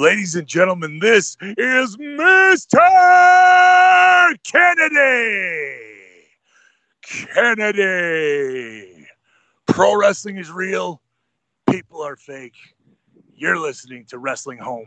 Ladies and gentlemen, this is Mr. Kennedy. Kennedy. Pro wrestling is real. People are fake. You're listening to Wrestling Home.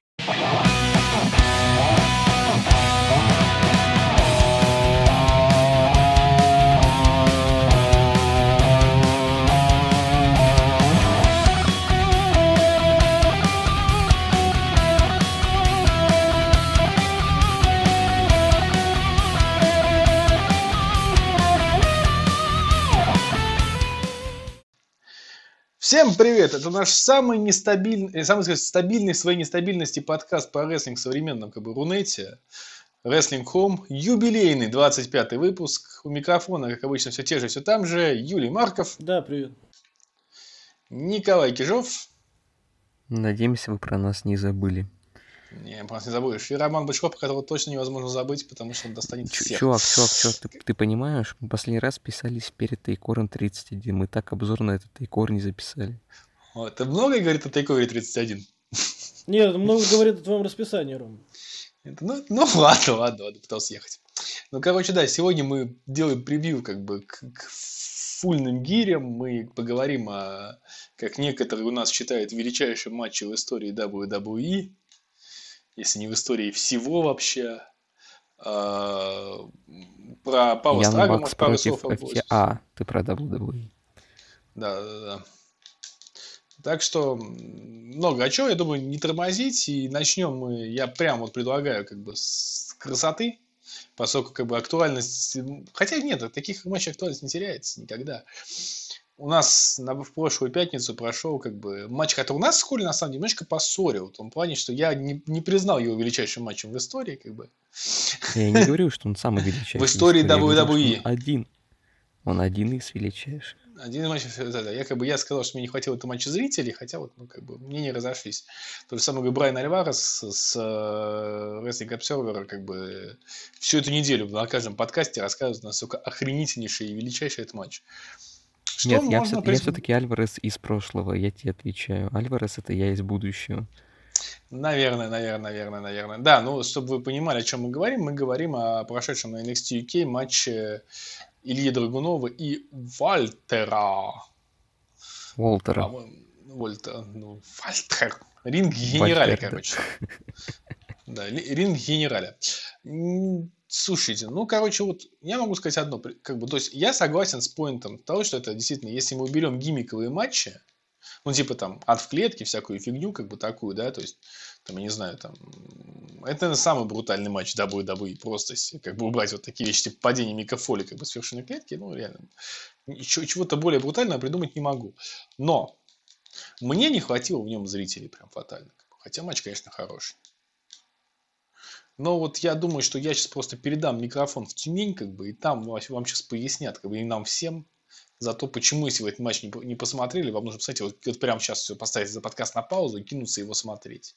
Всем привет! Это наш самый нестабильный, э, самый сказать, стабильный в своей нестабильности подкаст по рестлинг в современном как бы Рунете. Wrestling Home, юбилейный 25 выпуск. У микрофона, как обычно, все те же, все там же. Юлий Марков. Да, привет. Николай Кижов. Надеемся, вы про нас не забыли. Не, просто не забудешь. И Роман Бычков, которого точно невозможно забыть, потому что он достанет всех. Чувак, чувак, чувак, ты, ты понимаешь, мы последний раз писались перед Тайкором 31, мы так обзор на этот Тайкор не записали. Вот, это много говорит о Тайковере 31? Нет, это много говорит о твоем расписании, Ром. Это, ну, ну ладно, ладно, ладно, пытался ехать. Ну, короче, да, сегодня мы делаем превью как бы к, к фульным гирям. Мы поговорим о, как некоторые у нас считают, величайшем матче в истории WWE. Если не в истории всего вообще. А, про Паула Ян Страга, может, пару слов. А, ты про WWE. Да, да, да. Так что много о чем, я думаю, не тормозить. И начнем мы, я прям вот предлагаю как бы с красоты, поскольку как бы актуальность... Хотя нет, таких матчей актуальность не теряется никогда. У нас на, в прошлую пятницу прошел как бы матч, который у нас с Холли на самом деле немножко поссорил. В том плане, что я не, не признал его величайшим матчем в истории. Как бы. Я не говорю, что он самый величайший. В истории WWE. Один. Он один из величайших. Один матч, да, да, я как бы я сказал, что мне не хватило этого матча зрителей, хотя вот, ну, как бы, мнения разошлись. То же самое говорит Брайан Альварес с, с э, Wrestling Observer, как бы, всю эту неделю на каждом подкасте рассказывает, насколько охренительнейший и величайший этот матч. Что Нет, я, все, прис- таки Альварес из прошлого, я тебе отвечаю. Альварес это я из будущего. Наверное, наверное, наверное, наверное. Да, ну, чтобы вы понимали, о чем мы говорим, мы говорим о прошедшем на NXT UK матче Ильи Драгунова и Вальтера. Уолтера. По-моему, Вольта, ну, Вальтер. Ринг генерали, Вальтер, да. короче. Да, ринг генерали. М, Слушайте, ну, короче, вот я могу сказать одно. Как бы, то есть я согласен с поинтом того, что это действительно, если мы уберем гиммиковые матчи, ну, типа там ад в клетке, всякую фигню, как бы такую, да, то есть, там, я не знаю, там, это наверное, самый брутальный матч WWE, просто как бы убрать вот такие вещи, типа падение Мика Фоли, как бы с вершины клетки, ну, реально, чего-то более брутального придумать не могу. Но мне не хватило в нем зрителей прям фатально. Хотя матч, конечно, хороший. Но вот я думаю, что я сейчас просто передам микрофон в Тюмень, как бы, и там вам сейчас пояснят, как бы, и нам всем, за то, почему, если вы этот матч не, по- не посмотрели, вам нужно, кстати, вот, вот прямо сейчас все поставить за подкаст на паузу и кинуться его смотреть.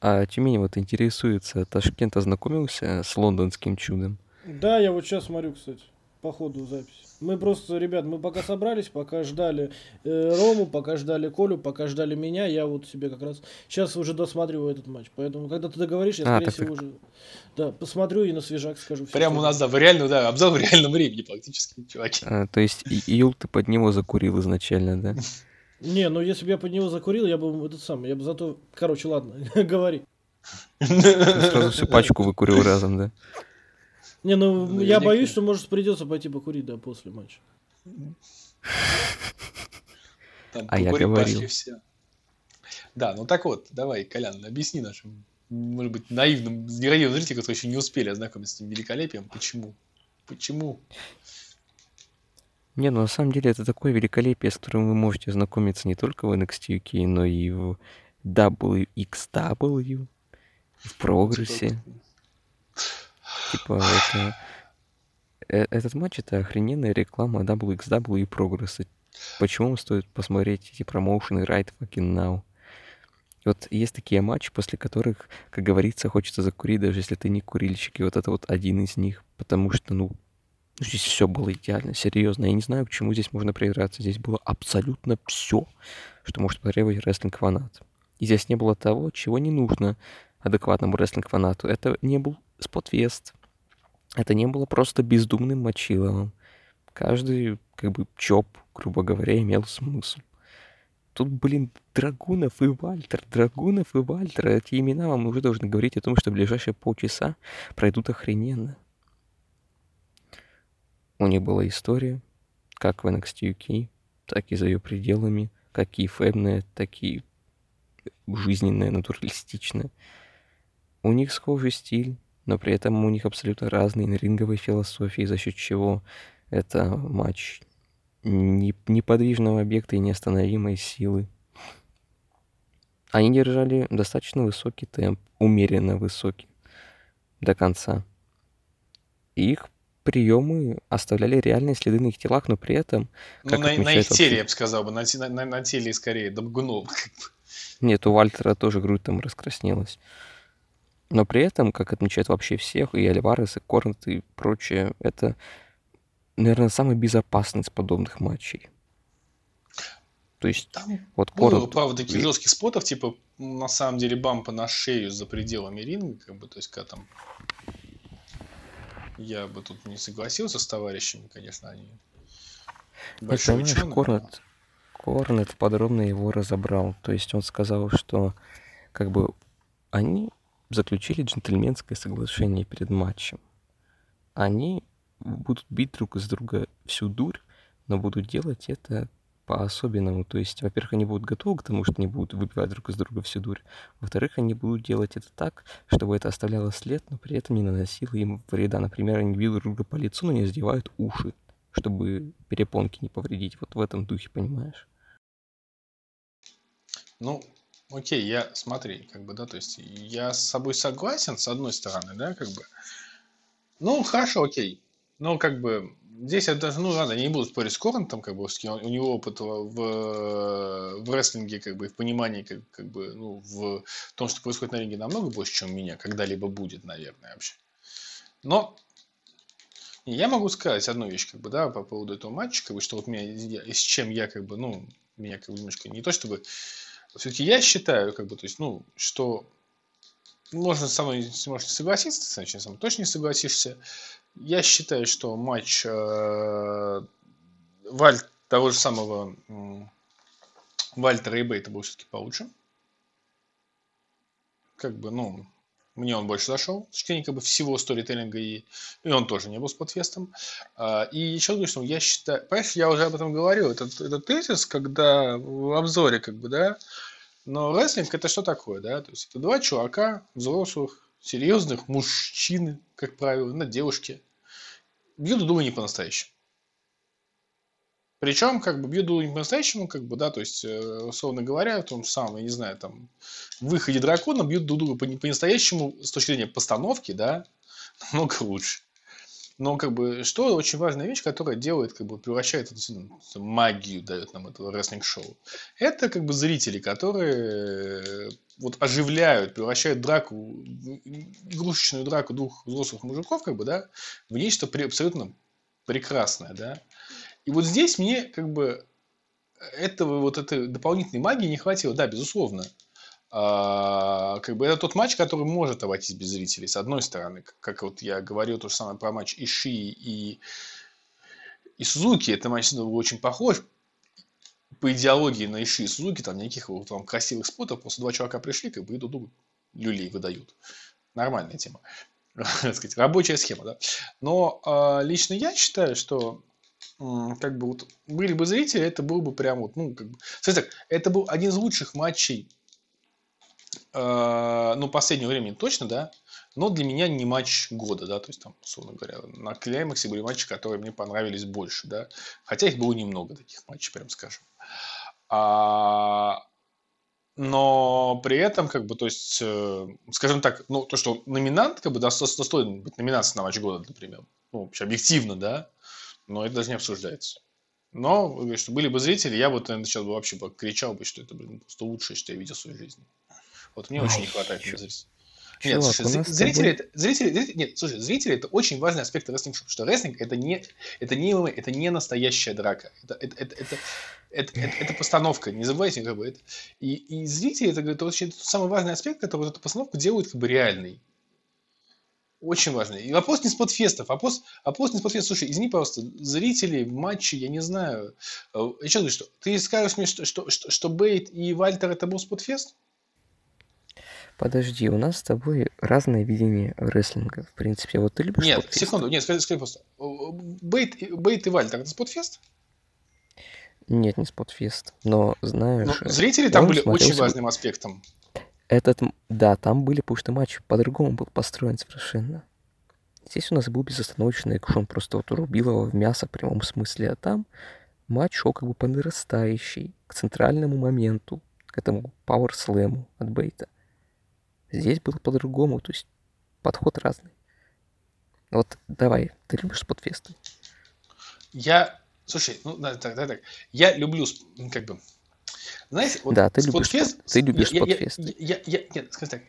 А Тюмень вот интересуется, Ташкент ознакомился с лондонским чудом? Да, я вот сейчас смотрю, кстати, по ходу записи. Мы просто, ребят, мы пока собрались, пока ждали э, Рому, пока ждали Колю, пока ждали меня, я вот себе как раз сейчас уже досматриваю этот матч. Поэтому, когда ты договоришь, я, А, скорее всего, так. уже да, посмотрю и на свежак скажу. Прямо у нас, да, в реальном, да, обзор в реальном времени практически, чуваки. А, то есть И- Июл ты под него закурил изначально, да? Не, ну если бы я под него закурил, я бы этот самый, я бы зато... Короче, ладно, говори. Ты сразу всю пачку выкурил разом, да? Не, ну Ну, я боюсь, что может придется пойти покурить, да, после матча. Там А я говорил. все. Да, ну так вот, давай, Колян, объясни нашим, может быть, наивным, ненаивным зрителям, которые еще не успели ознакомиться с этим великолепием, почему? Почему? Не, ну на самом деле это такое великолепие, с которым вы можете ознакомиться не только в NXT UK, но и в WXW, в прогрессе. Типа, это... э, Этот матч это охрененная реклама WXW и прогресса. Почему стоит посмотреть эти промоушены right fucking now? Вот есть такие матчи, после которых, как говорится, хочется закурить, даже если ты не курильщик. И вот это вот один из них. Потому что, ну, здесь все было идеально, серьезно. Я не знаю, к чему здесь можно придраться. Здесь было абсолютно все, что может потребовать рестлинг-фанат. И здесь не было того, чего не нужно адекватному рестлинг-фанату. Это не был спотфест. Это не было просто бездумным мочиловым. Каждый, как бы, чоп, грубо говоря, имел смысл. Тут, блин, Драгунов и Вальтер, Драгунов и Вальтер. Эти имена вам уже должны говорить о том, что ближайшие полчаса пройдут охрененно. У них была история, как в NXT UK, так и за ее пределами, как и фэбная, так и жизненная, натуралистичная. У них схожий стиль, но при этом у них абсолютно разные ринговые философии, за счет чего это матч неподвижного объекта и неостановимой силы. Они держали достаточно высокий темп, умеренно высокий, до конца. Их приемы оставляли реальные следы на их телах, но при этом... Ну, на, на их теле, я бы сказал бы, на, на, на теле скорее, добгнул. Нет, у Вальтера тоже грудь там раскраснелась. Но при этом, как отмечают вообще всех, и Альварес, и Корнет, и прочее, это наверное, самый безопасный из подобных матчей. То есть, Там вот было, Корот... правда, таких жестких спотов, типа, на самом деле, бампа на шею за пределами ринга, как бы, то есть, когда там... Я бы тут не согласился с товарищами, конечно, они... Большой ученый, Корнет, Корнет подробно его разобрал. То есть, он сказал, что, как бы, они заключили джентльменское соглашение перед матчем. Они будут бить друг из друга всю дурь, но будут делать это по-особенному. То есть, во-первых, они будут готовы к тому, что они будут выбивать друг из друга всю дурь. Во-вторых, они будут делать это так, чтобы это оставляло след, но при этом не наносило им вреда. Например, они бьют друг друга по лицу, но не задевают уши, чтобы перепонки не повредить. Вот в этом духе, понимаешь? Ну, окей, я, смотри, как бы, да, то есть я с собой согласен, с одной стороны, да, как бы. Ну, хорошо, окей. Ну, как бы, здесь я даже, ну ладно, я не буду спорить с Корнтом, как бы, у него опыт в, в рестлинге, как бы, в понимании, как, как бы, ну, в том, что происходит на ринге, намного больше, чем у меня когда-либо будет, наверное, вообще. Но я могу сказать одну вещь, как бы, да, по поводу этого матча, как бы, что вот меня, с чем я, как бы, ну, меня, как бы, немножко не то, чтобы... Все-таки я считаю, как бы, то есть, ну, что можно со мной можете согласиться, значит, со мной точно не согласишься, я считаю, что матч э, Валь, того же самого э, Вальтера и Бейта был все-таки получше. Как бы, ну, мне он больше зашел. С точки как бы всего сторителлинга и, и он тоже не был с подфестом. А, и еще говорю, что я считаю, понимаешь, я уже об этом говорил, это, это тезис, когда в обзоре, как бы, да, но рестлинг это что такое, да, то есть это два чувака, взрослых, серьезных мужчины, как правило, на девушке, бьют друг не по-настоящему. Причем, как бы, бьют друг не по-настоящему, как бы, да, то есть, э, условно говоря, в том самом, я не знаю, там, выходе дракона бьют друга по-настоящему с точки зрения постановки, да, намного лучше. Но как бы что очень важная вещь, которая делает, как бы превращает это магию, дает нам этого рестлинг-шоу. Это как бы зрители, которые вот оживляют, превращают драку, игрушечную драку двух взрослых мужиков, как бы, да, в нечто абсолютно прекрасное, да. И вот здесь мне как бы этого вот этой дополнительной магии не хватило, да, безусловно. А, как бы это тот матч, который может обойтись без зрителей, с одной стороны. Как, вот я говорил то же самое про матч Иши и, и Сузуки. Это матч был очень похож по идеологии на Иши и Сузуки. Там никаких вот, там, красивых спотов. Просто два чувака пришли, как бы и друг люлей выдают. Нормальная тема. сказать, рабочая схема, да. Но э, лично я считаю, что как бы вот были бы зрители, это был бы прям вот, ну, как бы, так, это был один из лучших матчей Э, ну, последнего времени точно, да, но для меня не матч года, да, то есть там, условно говоря, на клеймаксе были матчи, которые мне понравились больше, да, хотя их было немного таких матчей, прям скажем. А, но при этом, как бы, то есть, э, скажем так, ну, то, что номинант, как бы, достоин быть номинацией на матч года, например, ну, вообще объективно, да, но это даже не обсуждается. Но, что были бы зрители, я бы наверное, сейчас бы вообще бы кричал бы, что это, блин, просто лучшее, что я видел в своей жизни. Вот мне очень не хватает здесь. Нет, Чувак, слушай, зрители, это, зрители, зрители- нет, слушай, зрители это очень важный аспект рестлинг, что рестлинг это не, это не это не настоящая драка, это, это, это, это, это, это- это постановка, не забывайте, как бы это. И, и зрители это, это очень тот самый важный аспект, который вот эту постановку делает как бы реальной. Очень важный. И вопрос не спотфестов, вопрос, вопрос не спотфестов. Слушай, извини, пожалуйста, зрители в матче, я не знаю. э, Я что говорю, что ты скажешь мне, что, что, что, что Бейт и Вальтер это был спотфест? Подожди, у нас с тобой разное видение рестлинга, в принципе. Вот ты любишь Нет, спортфесты? секунду, нет, скажи, скажи просто. Бейт, и- Бейт и Вальтер это спотфест? Нет, не спотфест. Но, Ну, знаешь, э, зрители там он были очень смотрелся бы- важным аспектом. Этот, да, там были, потому что матч по-другому был построен совершенно. Здесь у нас был безостановочный экшон, просто вот рубил его в мясо в прямом смысле, а там матч шел как бы по нарастающей, к центральному моменту, к этому Slam от Бейта. Здесь было по-другому, то есть подход разный. Вот давай, ты любишь спотфесты? Я, слушай, ну да, так, так. Я люблю, как бы, знаете, вот Да, ты любишь спотфест- ты любишь я- я- спотфесты. Я, я, я- нет, скажи так.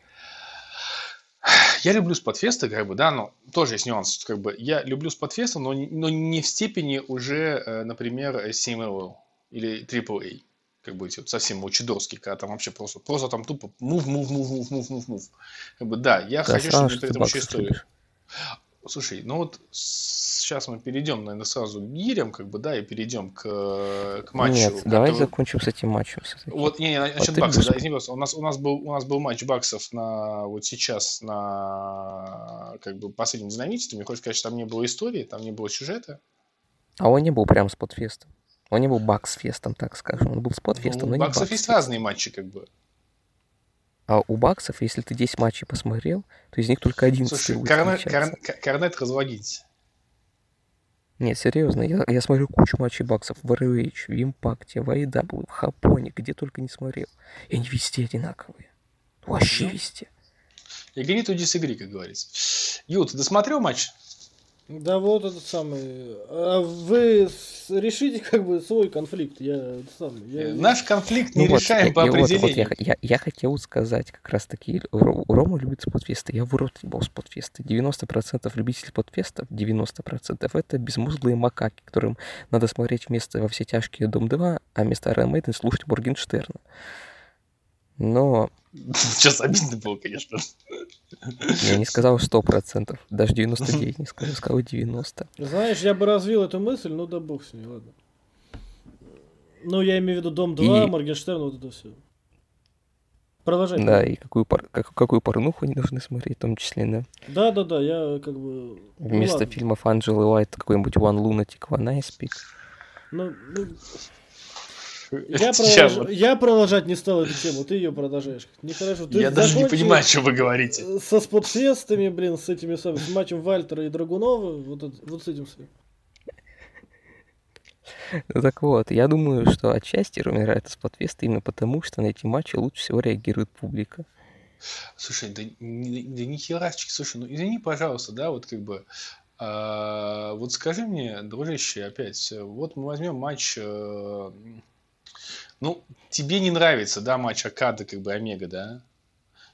Я люблю спотфесты, как бы, да, но тоже есть нюанс, как бы, я люблю спотфесты, но, но не в степени уже, э, например, CMLL или AAA, как бы эти вот совсем учидорские, когда там вообще просто, просто там тупо move, move, move, move, move, move, move. Как бы, да, я Да, хочу, чтобы что при этом еще историю. Слушай, ну вот сейчас мы перейдем, наверное, сразу к гирям, как бы, да, и перейдем к, э, к матчу. Нет, давай который- закончим с этим матчем. всё-таки. Вот, не, не, насчет ты баксов, да, извини, у нас, у нас был, у нас был матч баксов на, вот сейчас на, как бы, последнем динамите, ты мне хочешь сказать, что там не было истории, там не было сюжета? А он не был прям спотфестом. Он не был баксфестом, так скажем. Он был спотфестом, Ну, но не баксов есть баксфестом. разные матчи, как бы. А у баксов, если ты 10 матчей посмотрел, то из них только 11 Слушай, будет Корнет, отличаться. Корн- Корнет разлогинься. Нет, серьезно, я, я смотрю кучу матчей баксов в ROH, в Импакте, в AEW, в Хапоне, где только не смотрел. И они везде одинаковые. Вообще Ну. везде. Уйди с игры, как говорится. Ю, ты досмотрел матч? Да вот этот самый. А вы решите как бы свой конфликт. Я самый. Я... Э, Наш конфликт Ну не вот, решаем я- по я, вот, вот определению. я, я, я хотел сказать как раз таки, Ро- Рома любит спотфесты, я в рот ебал спотфесты. 90% любителей спотфестов, 90% это безмозглые макаки, которым надо смотреть вместо «Во все тяжкие Дом 2», а вместо Iron Maiden слушать Моргенштерна. Но Сейчас обидно было, конечно. я не сказал 100%, даже 99 не сказал, сказал 90. Знаешь, я бы развил эту мысль, ну да бог с ней, ладно. Ну, я имею в виду Дом 2, И- Моргенштерн, вот это все. Продолжай. Да, и какую, пор- как- какую порнуху они должны смотреть, в том числе, да. Да, да, да, я как бы. ну Вместо ладно. фильмов Анджелы Уайт какой-нибудь One Lunatic, One Ice Peak. Ну, ну, я, продолж- вот- я продолжать не стал эту тему, ты ее продолжаешь. Нехорошо. Ты Я даже не понимаю, что вы говорите. Со спотфестами, блин, с этими самыми, с матчем Вальтера и Драгунова, вот, это- вот с этим всем. Ну так вот, я думаю, что отчасти умирает из подфеста именно потому, что на эти матчи лучше всего реагирует публика. Слушай, да, ни- да ни херашечки, слушай, ну извини, пожалуйста, да, вот как бы, а, вот скажи мне, дружище, опять, э, вот мы возьмем матч, э, ну, тебе не нравится, да, матч Акада, как бы, Омега, да?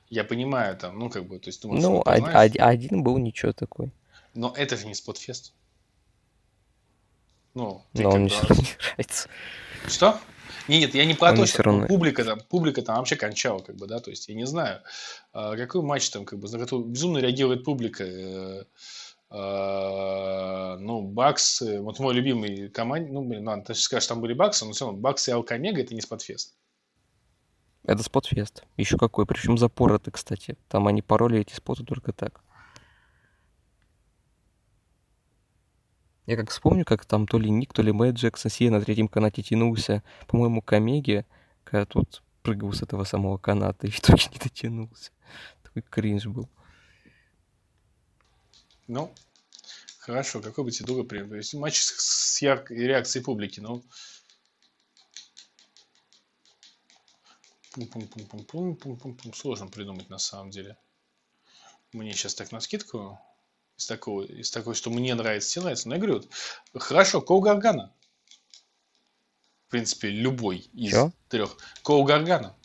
Я понимаю там, ну, как бы, то есть, думаешь, Ну, ну, од- од- один был ничего такой. но это же не спотфест. Ну, ты Но он мне все равно не нравится. Что? Не, нет, я не про то, что равно- публика там, публика там вообще кончала, как бы, да, то есть я не знаю, а, какой матч там, как бы, на который безумно реагирует публика. А, ну, Бакс, вот мой любимый команд, ну, блин, ладно, ты сейчас скажешь, там были Баксы, но все равно Бакс и Алкомега это не спотфест. Это спотфест. Еще какой. Причем запоротый, кстати. Там они пароли эти споты только так. Я как вспомню, как там то ли Ник, то ли Мэтт Джексон Сия на третьем канате тянулся, по-моему, к Омеге, когда тут прыгал с этого самого каната и в итоге не дотянулся. Такой кринж был. Ну, хорошо, какой бы тебе другой пример? То есть матч с, с яркой реакцией публики, ну... Пум-пум-пум-пум-пум-пум-пум. Сложно придумать на самом деле. Мне сейчас так на скидку из такого, из такой, что мне нравится, тебе нравится. Но я говорю, вот, хорошо, Коул Гаргано. В принципе, любой из Чё? трех. Коул Гаргано.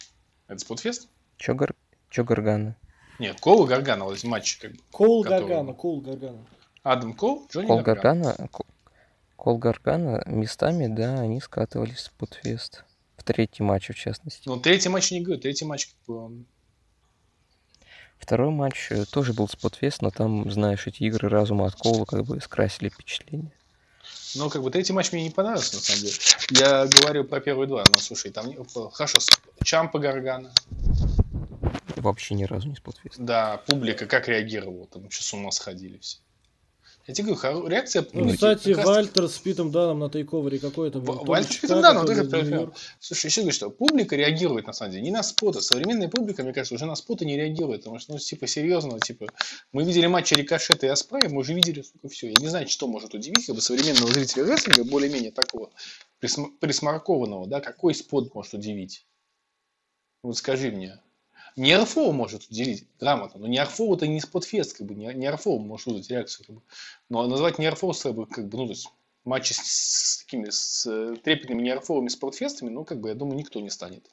Это spotfest? Чё, Гар... Чё Гаргано? Нет, Коул и Гаргано вот эти матчи как бы. Коул Которого- Гаргано, Коул Гаргано. Адам Коул, Джонни Коул Гаргано. Гаргано, Ко- Коул Гаргано местами, да, они скатывались в spotfest. В третьем матче, в частности. Ну, третий матч не говорю, третий матч как бы. Второй матч э, тоже был spotfest, но там, знаешь, эти игры разума от Коула как бы скрасили впечатление. Ну, как бы третий матч мне не понравился, на самом деле. Я говорю про первые два, но слушай, там не- хорошо, Чампа Гаргана, Вообще ни разу не Спотфест. да, публика как реагировала, там вообще с ума сходили все. Я тебе говорю, реакция... Ну, ну, кстати, раз- Вальтер с Питом Даном на тейковере какой-то был. Вальтер с Питом Даном тоже проиграл. Слушай, еще говорю, что публика реагирует, на самом деле, не на споты. Современная публика, мне кажется, уже на споты не реагирует, потому что, ну, типа, серьезно, типа, мы видели матчи Рикошета и Аспрея, мы уже видели, сука, все. Я не знаю, что может удивить, как бы, современного зрителя рестлинга, более-менее такого присм- присмаркованного, да, какой спот может удивить? Вот скажи мне. Не РФО может удивить грамотно, но не РФО это не спотфест, как бы, не, не РФО может вызвать реакцию, как бы. Но назвать не РФО, как бы, как бы, ну, то есть, матчи с, с такими с э, трепетными неорфовыми спортфестами, ну, как бы, я думаю, никто не станет.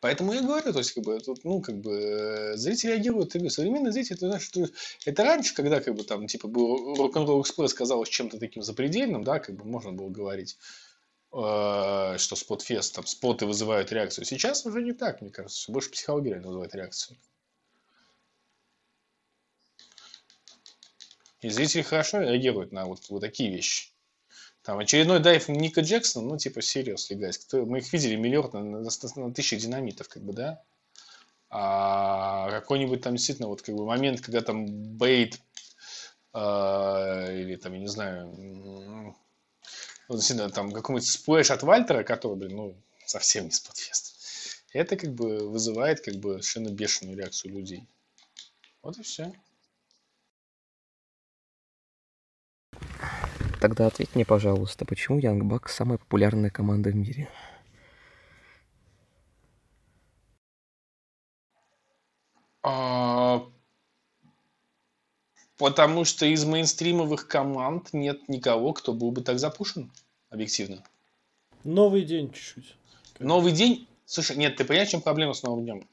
Поэтому я говорю, то есть, как бы, тут, ну, как бы, э, зрители реагируют, я говорю, современный зритель, это, знаешь, что это раньше, когда, как бы, там, типа, был рок-н-ролл экспресс казалось чем-то таким запредельным, да, как бы, можно было говорить, что спотфест, там, споты вызывают реакцию. Сейчас уже не так, мне кажется, больше психология вызывает реакцию. И зрители хорошо реагируют на вот, вот такие вещи. Там очередной дайв Ника Джексона, ну, типа, серьезно, guys. Кто, мы их видели миллион на, на, на тысячи динамитов, как бы, да? А какой-нибудь там действительно вот как бы момент, когда там Бейт а, или там, я не знаю, вот действительно там какой-нибудь splash от Вальтера, который, блин, ну, совсем не spotfest. Это как бы вызывает как бы совершенно бешеную реакцию людей. Вот и все. Тогда ответь мне, пожалуйста, почему Young Bucks самая популярная команда в мире? А, Потому что из мейнстримовых команд нет никого, кто был бы так запушен, объективно. Новый день чуть-чуть. Новый день... Слушай, нет, ты понимаешь, в чем проблема с новым днем?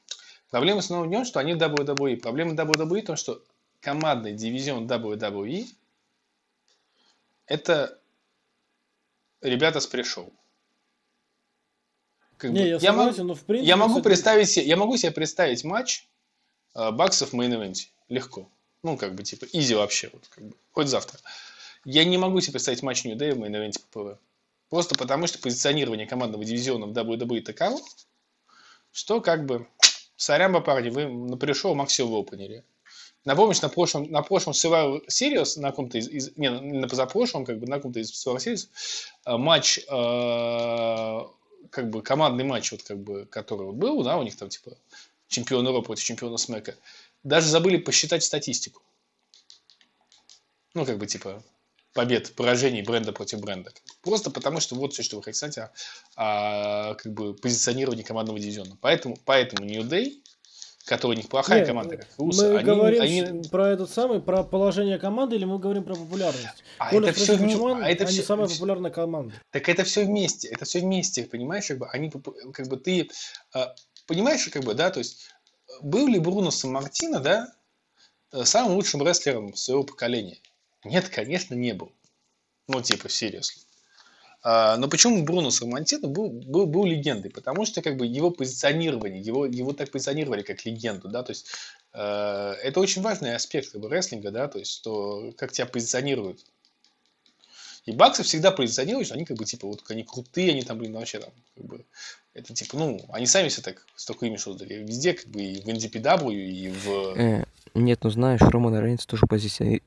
Проблема с новым днем, что они WWE. Проблема WWE в том, что командный дивизион WWE это ребята с пришел. Как Не, бы, я я, могу, согласен, но в принципе... я могу кстати, представить себе, я могу себе представить матч э, баксов в main event е. Легко. Ну, как бы, типа, easy вообще. Вот, как бы, хоть завтра. Я не могу себе представить матч Day в main event е PPV. Просто потому, что позиционирование командного дивизиона в WWE таково, что как бы, сорян, парни, вы на pre-show максимум в opener е. Напомнишь, на прошлом, на прошлом Survivor Series, на каком-то из, из- не, на позапрошлом, как бы, на каком-то из Survivor Series, э, матч, э, как бы, командный матч, вот, как бы, который вот был, да, у них там, типа, чемпион Европы против чемпиона Смека, даже забыли посчитать статистику. Ну, как бы, типа, побед, поражений бренда против бренда. Просто потому, что вот все, что вы хотите знать о, о, как бы, позиционировании командного дивизиона. Поэтому, поэтому New Day, который у них плохая Не, команда, как Мы Усы, они, говорим они- про этот самый, про положение команды, или мы говорим про популярность? А Коля это вме- почему а это они всё- самая популярная команда? Так это все вместе, это все вместе, понимаешь, как бы они, как бы ты, э, понимаешь, как бы, да, то есть был ли Бруно Саммартино, да, э, самым лучшим рестлером своего поколения? Нет, конечно, не был. Ну, типа, seriously. А, Но почему Бруно Саммартино был, был, был легендой? Потому что как бы его позиционирование, его, его так позиционировали как легенду, да, то есть э, это очень важный аспект как бы, рестлинга, да, то есть что как тебя позиционируют. И баксы всегда позиционируют, что они как бы типа вот они крутые, они там, блин, вообще там как бы это типа, ну, они сами все так с такой имя создали. Везде как бы и в NJPW, и в... Э, нет, ну знаешь, Романа Рейнса тоже позициони-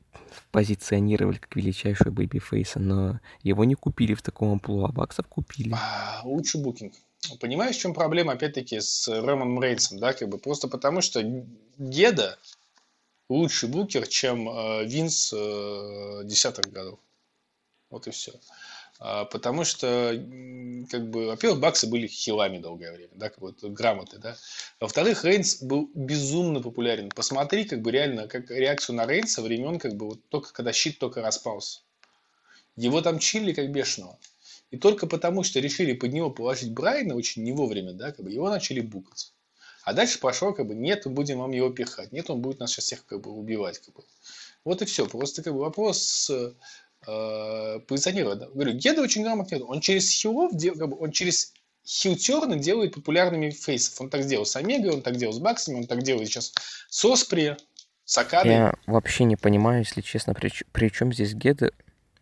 позиционировали как величайшего babyface а, но его не купили в таком амплуа, а баксов купили. А, лучший booking. Понимаешь, в чем проблема, опять-таки, с Романом Рейнсом, да, как бы просто потому, что деда лучший букер, чем э, Винс э, десятых годов. Вот и все. потому что, как бы, во-первых, баксы были хилами долгое время, да, как вот грамоты, да. Во-вторых, Рейнс был безумно популярен. Посмотри, как бы реально, как реакцию на Рейнса времен, как бы вот только когда щит только распался. Его там чили как бешеного. И только потому, что решили под него положить Брайана очень не вовремя, да, как бы его начали букать. А дальше пошло, как бы, нет, будем вам его пихать. Нет, он будет нас сейчас всех, как бы, убивать, как бы. Вот и все. Просто, как бы, вопрос э, позиционирования. Говорю, Геда очень грамотный. Он через хилов, дел- как бы, он через хилтерны делает популярными фейсов. Он так сделал с Омегой, он так делал с Баксами, он так делает сейчас с Оспри, с Акадой. Я вообще не понимаю, если честно, при, при чем здесь Геда,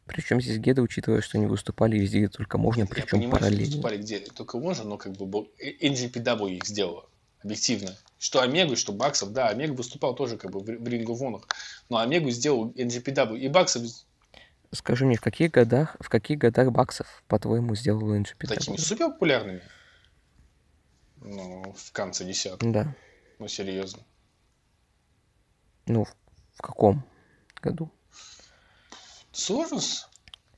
причем здесь Геда, учитывая, что они выступали везде, где только можно, Я причем понимаю, что параллельно. выступали где только можно, но как бы был- э, NGPW их сделала, объективно. Что Омегу, что Баксов, да, Омега выступал тоже как бы в в Ring of Honor, но Омегу сделал NGPW, и Баксов Скажи мне, в каких годах, в каких годах Баксов, по-твоему, сделал такими NGPW? супер популярными. Ну, в конце десятых, Да. ну серьезно. Ну, в, в каком году? Сложно.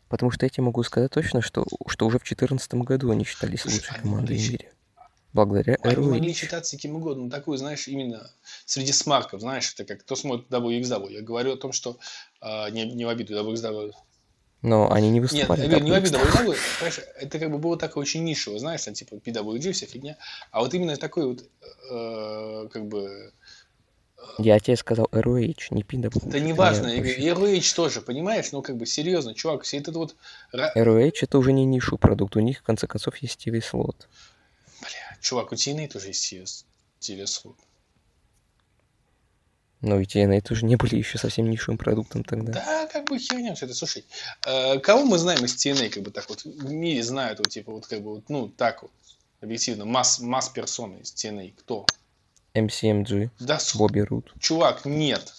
Потому что я тебе могу сказать точно, что, что уже в 2014 году они считались лучшей командой в мире. Благодаря Они могли считаться каким угодно, но такую, знаешь, именно среди смарков, знаешь, это как кто смотрит WXW. Я говорю о том, что а, не, не в обиду WXW. Но они не Нет, выступали. я в говорю, не в обиду WXW. Понимаешь, это как бы было такое очень нишево, знаешь, там типа PWG, вся фигня. А вот именно такой вот, э, как бы, Я тебе сказал ROH, не PW. да не важно, я ROH тоже, понимаешь, ну как бы серьезно, чувак, все это вот, ROH это уже не нишу продукт, у них в конце концов есть TV слот. бля, чувак, у TNA тоже есть TS, TS вот. Но ведь TNA тоже не были еще совсем нишевым продуктом тогда. Да, как бы херня все это. Слушай, э, кого мы знаем из TNA, как бы так вот, в мире знают, вот, типа, вот, как бы, вот, ну, так вот, объективно, масс, масс персоны из TNA. Кто? MCMG, Да, Бобби Рут, чувак, нет.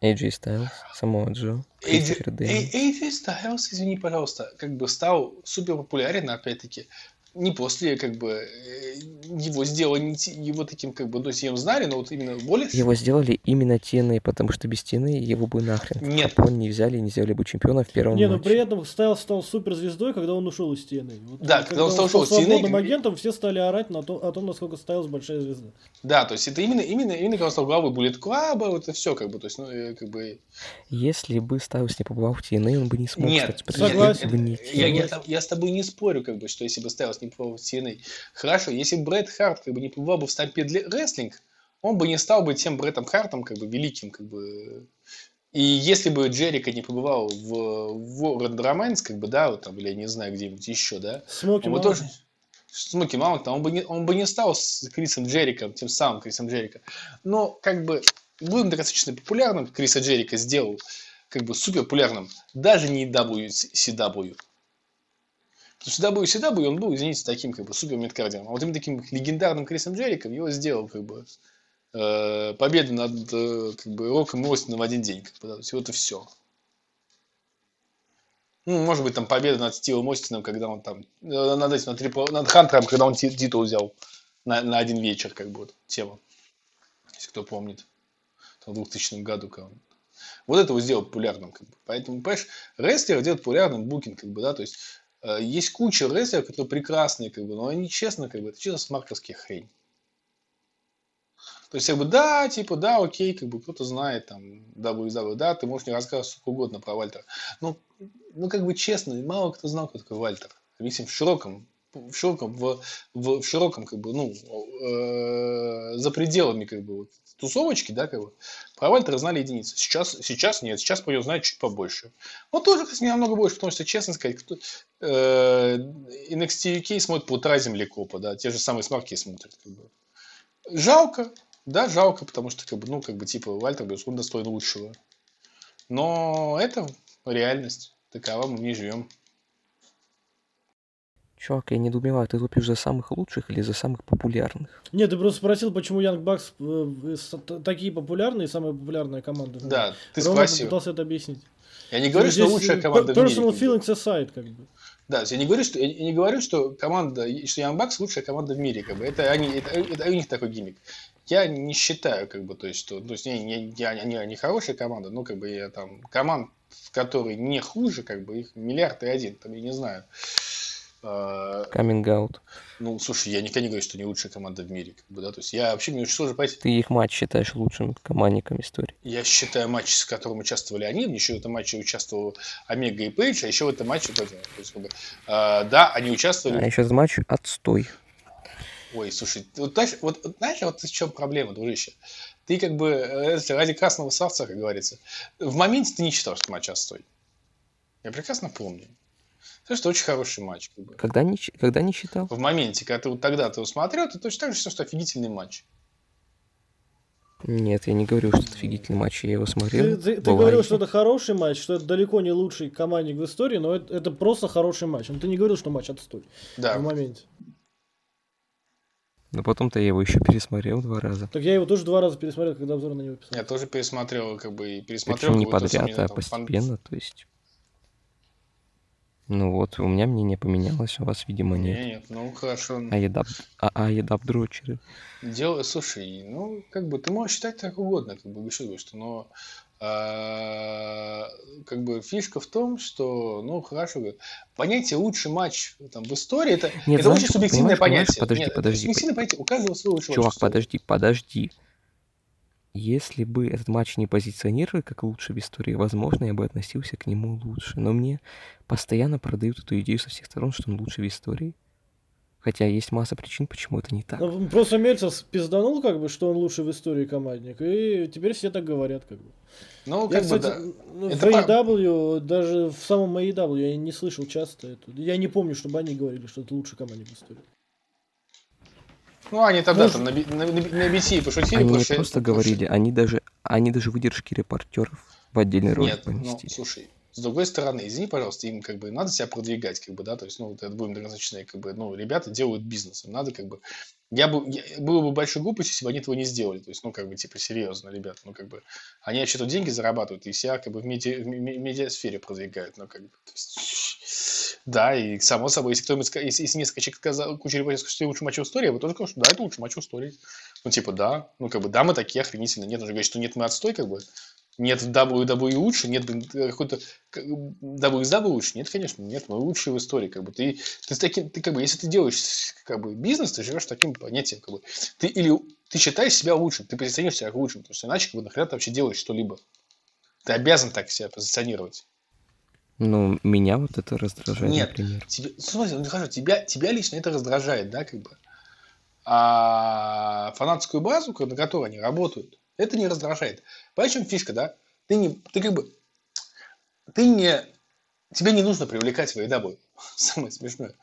AJ Styles, Самоа Джо, AJ. AJ Styles, извини, пожалуйста, как бы стал супер популярен, опять-таки, не после, как бы, э, его сделали, не те- его таким, как бы, то есть его знали, но вот именно более... Его сделали именно TNA, потому что без TNA его бы нахрен Нет. Хапон не взяли и не сделали бы чемпиона в первом Не, но матче. при этом Стайлс стал суперзвездой, когда он ушел из TNA. Вот Да, когда он стал ушел из свободным TNA, агентом, все стали орать на то, о том, насколько Стайлс большая звезда. Да, то есть это именно, именно, именно когда он стал главой Bullet Club, вот это все, как бы, то есть, ну, э, как бы... Если бы Стайлс не побывал в TNA, он бы не смог Нет, стать согласен. Я, я, TNA. я с тобой не спорю, как бы, что если бы Стайлс не побывал в TNA. Хорошо, если Брэд Харт как бы не побывал бы в стампе для рестлинг, он бы не стал бы тем Брэдом Хартом, как бы, великим, как бы. И если бы Джерика не побывал в Ворон Романс, как бы, да, вот там, или я не знаю, где-нибудь еще, да, Смоки он бы тоже... Смоки Маунтон, он бы, не, он бы не стал с Крисом Джериком, тем самым Крисом Джерика. Но, как бы, будем достаточно популярным, Криса Джерика сделал, как бы, супер популярным, даже не WCW. Потому что WCW он был, извините, таким, как бы, супер медкардиом. А вот именно таким легендарным Крисом Джериком его сделал, как бы, э, победу над, э, как бы, Роком и Остином в один день, как бы, да, то есть вот и все. Ну, может быть, там победа над Стивом Остином, когда он там, э, над этим, над, Трипл- над Хантером, когда он ти- титул взял на, на один вечер, как бы, вот, тема. Если кто помнит. В 2000 году, когда он вот это сделал популярным. Как бы. Поэтому, понимаешь, рестлер делает популярным букинг, как бы, да, то есть есть куча рестлеров, которые прекрасные, как бы, но они честно, как бы, это чисто смарковская хрень. То есть, как бы, да, типа, да, окей, как бы, кто-то знает, там, WW, да, ты можешь не рассказывать сколько угодно про Вальтера. Но, ну, как бы, честно, мало кто знал, кто такой Вальтер. Объясним, в широком, в широком, в, в, в широком, как бы, ну, э, за пределами, как бы, вот, тусовочки, да, как бы, про Вальтера знали единицы. Сейчас, сейчас нет, сейчас про него знают чуть побольше. Вот тоже, кстати, намного больше, потому что, честно сказать, кто, э, NXT UK смотрит полтора землекопа, да, те же самые смарки смотрят, как бы. Жалко, да, жалко, потому что, как бы, ну, как бы, типа, Вальтер, безусловно, достоин лучшего. Но это реальность. Такова мы в ней живем. Чувак, я недоумеваю, ты топишь за самых лучших или за самых популярных? Нет, ты просто спросил, почему Янг Бакс э, т- такие популярные, самая популярная команда. в мире. Да, ты Ровно спросил. попытался это объяснить. Я не говорю, что Здесь, лучшая э, команда в мире. Personal feelings aside, как бы. Да, я не говорю, что я не говорю, что команда, что Young Bucks лучшая команда в мире, как бы. Это они, это, это у них такой гиммик. Я не считаю, как бы, то есть, что, то есть, не, не, я, они, они хорошая команда, но как бы я там команд, в которой не хуже, как бы их миллиард и один, там я не знаю. А, Coming out. ну, слушай, я никогда не говорю, что не лучшая команда в мире, как бы, да, то есть я вообще мне очень сложно понять, Ты их матч считаешь лучшим командником истории. Я считаю матч, в котором участвовали они, еще в этом матче участвовал Омега и Пейдж, а еще в этом матче, то есть, как бы, э, да, они участвовали А еще матч отстой. Ой, слушай, вот, знаешь, вот, знаешь, вот в чем проблема, дружище? Ты как бы, э, ради красного савца, как говорится, в моменте ты не считал, что матч отстой. Я прекрасно помню. То, что очень хороший матч. Как бы. Когда не, когда не считал? В моменте, когда ты вот тогда ты его смотрел, ты точно так же считал, что офигительный матч. Нет, я не говорю, что это офигительный матч, я его смотрел. Ты, ты- ты говорил, что это хороший матч, что это далеко не лучший командник в истории, но это, это просто хороший матч. Но ты не говорил, что матч отстой Да. в моменте. Но потом-то я его еще пересмотрел два раза. Так я его тоже два раза пересмотрел, когда обзор на него писал. Я тоже пересмотрел, как бы, и пересмотрел. Причем не подряд, а там фан- постепенно, то есть... Ну вот, у меня мнение поменялось, у вас, видимо, Не, нет. нет, ну хорошо. А едап, а, а едап дрочеры. Дело, слушай, ну, как бы, ты можешь считать так угодно, как бы, еще что, но а, как бы фишка в том, что, ну, хорошо, понятие лучший матч там, в истории, это, Нет, это знаешь, очень субъективное понятие. подожди, Нет, подожди, субъективное понятие, у каждого свой лучший матч Чувак, подожди, подожди. Если бы этот матч не позиционировали как лучший в истории, возможно, я бы относился к нему лучше. Но мне постоянно продают эту идею со всех сторон, что он лучший в истории. Хотя есть масса причин, почему это не так. Ну, Просто Мельцер пизданул, как бы, что он лучший в истории командник, и теперь все так говорят, как бы. Ну, Я, как бы, кстати, да. ну, Это в пар- AEW, даже в самом AEW я не слышал часто это. Я не помню, чтобы они говорили, что это лучший командник в истории. Ну, они тогда Может- там на, на, на, на BT пошутили, Они не что- просто говорили, они даже, они даже выдержки репортеров в отдельный ролик Нет, ну, слушай, с другой стороны, извини, пожалуйста, им как бы надо себя продвигать, как бы, да, то есть, ну, вот это будем однозначно, как бы, ну, ребята делают бизнес, им надо, как бы, я бы, я- было бы большой глупостью, если бы они этого не сделали, то есть, ну, как бы, типа, серьезно, ребята, ну, как бы, они вообще тут деньги зарабатывают и себя, как бы, в, медиа, в медиасфере продвигают, ну, как бы, то есть, да, и само собой, если кто-нибудь, если, если несколько человек сказал, куча ребят скажет, что это лучший матч в истории, я бы тоже сказал, что да, это лучший матч в истории. Ну, типа, да, ну, как бы, да, мы такие охренительные, нет, он же говорит, что нет, мы отстой, как бы, нет WWE лучше, нет блин, какой-то как- WXW лучше. Нет, конечно, нет, мы лучшие в истории. Как бы. Ты, ты таким, ты как бы, если ты делаешь как бы, бизнес, ты живешь таким понятием. Как бы. Ты или ты считаешь себя лучшим, ты позиционируешь себя лучшим, потому что иначе как бы, нахрена ты вообще делаешь что-либо. Ты обязан так себя позиционировать. Ну, меня вот это раздражает, Нет. например. Тебе, смотри, ну, хорошо, тебя, тебя лично это раздражает, да, как бы. А фанатскую базу, на которой они работают, это не раздражает. Понимаешь, чем фишка, да? Ты не, ты как бы, ты не, тебе не нужно привлекать в AEW. Самое смешное.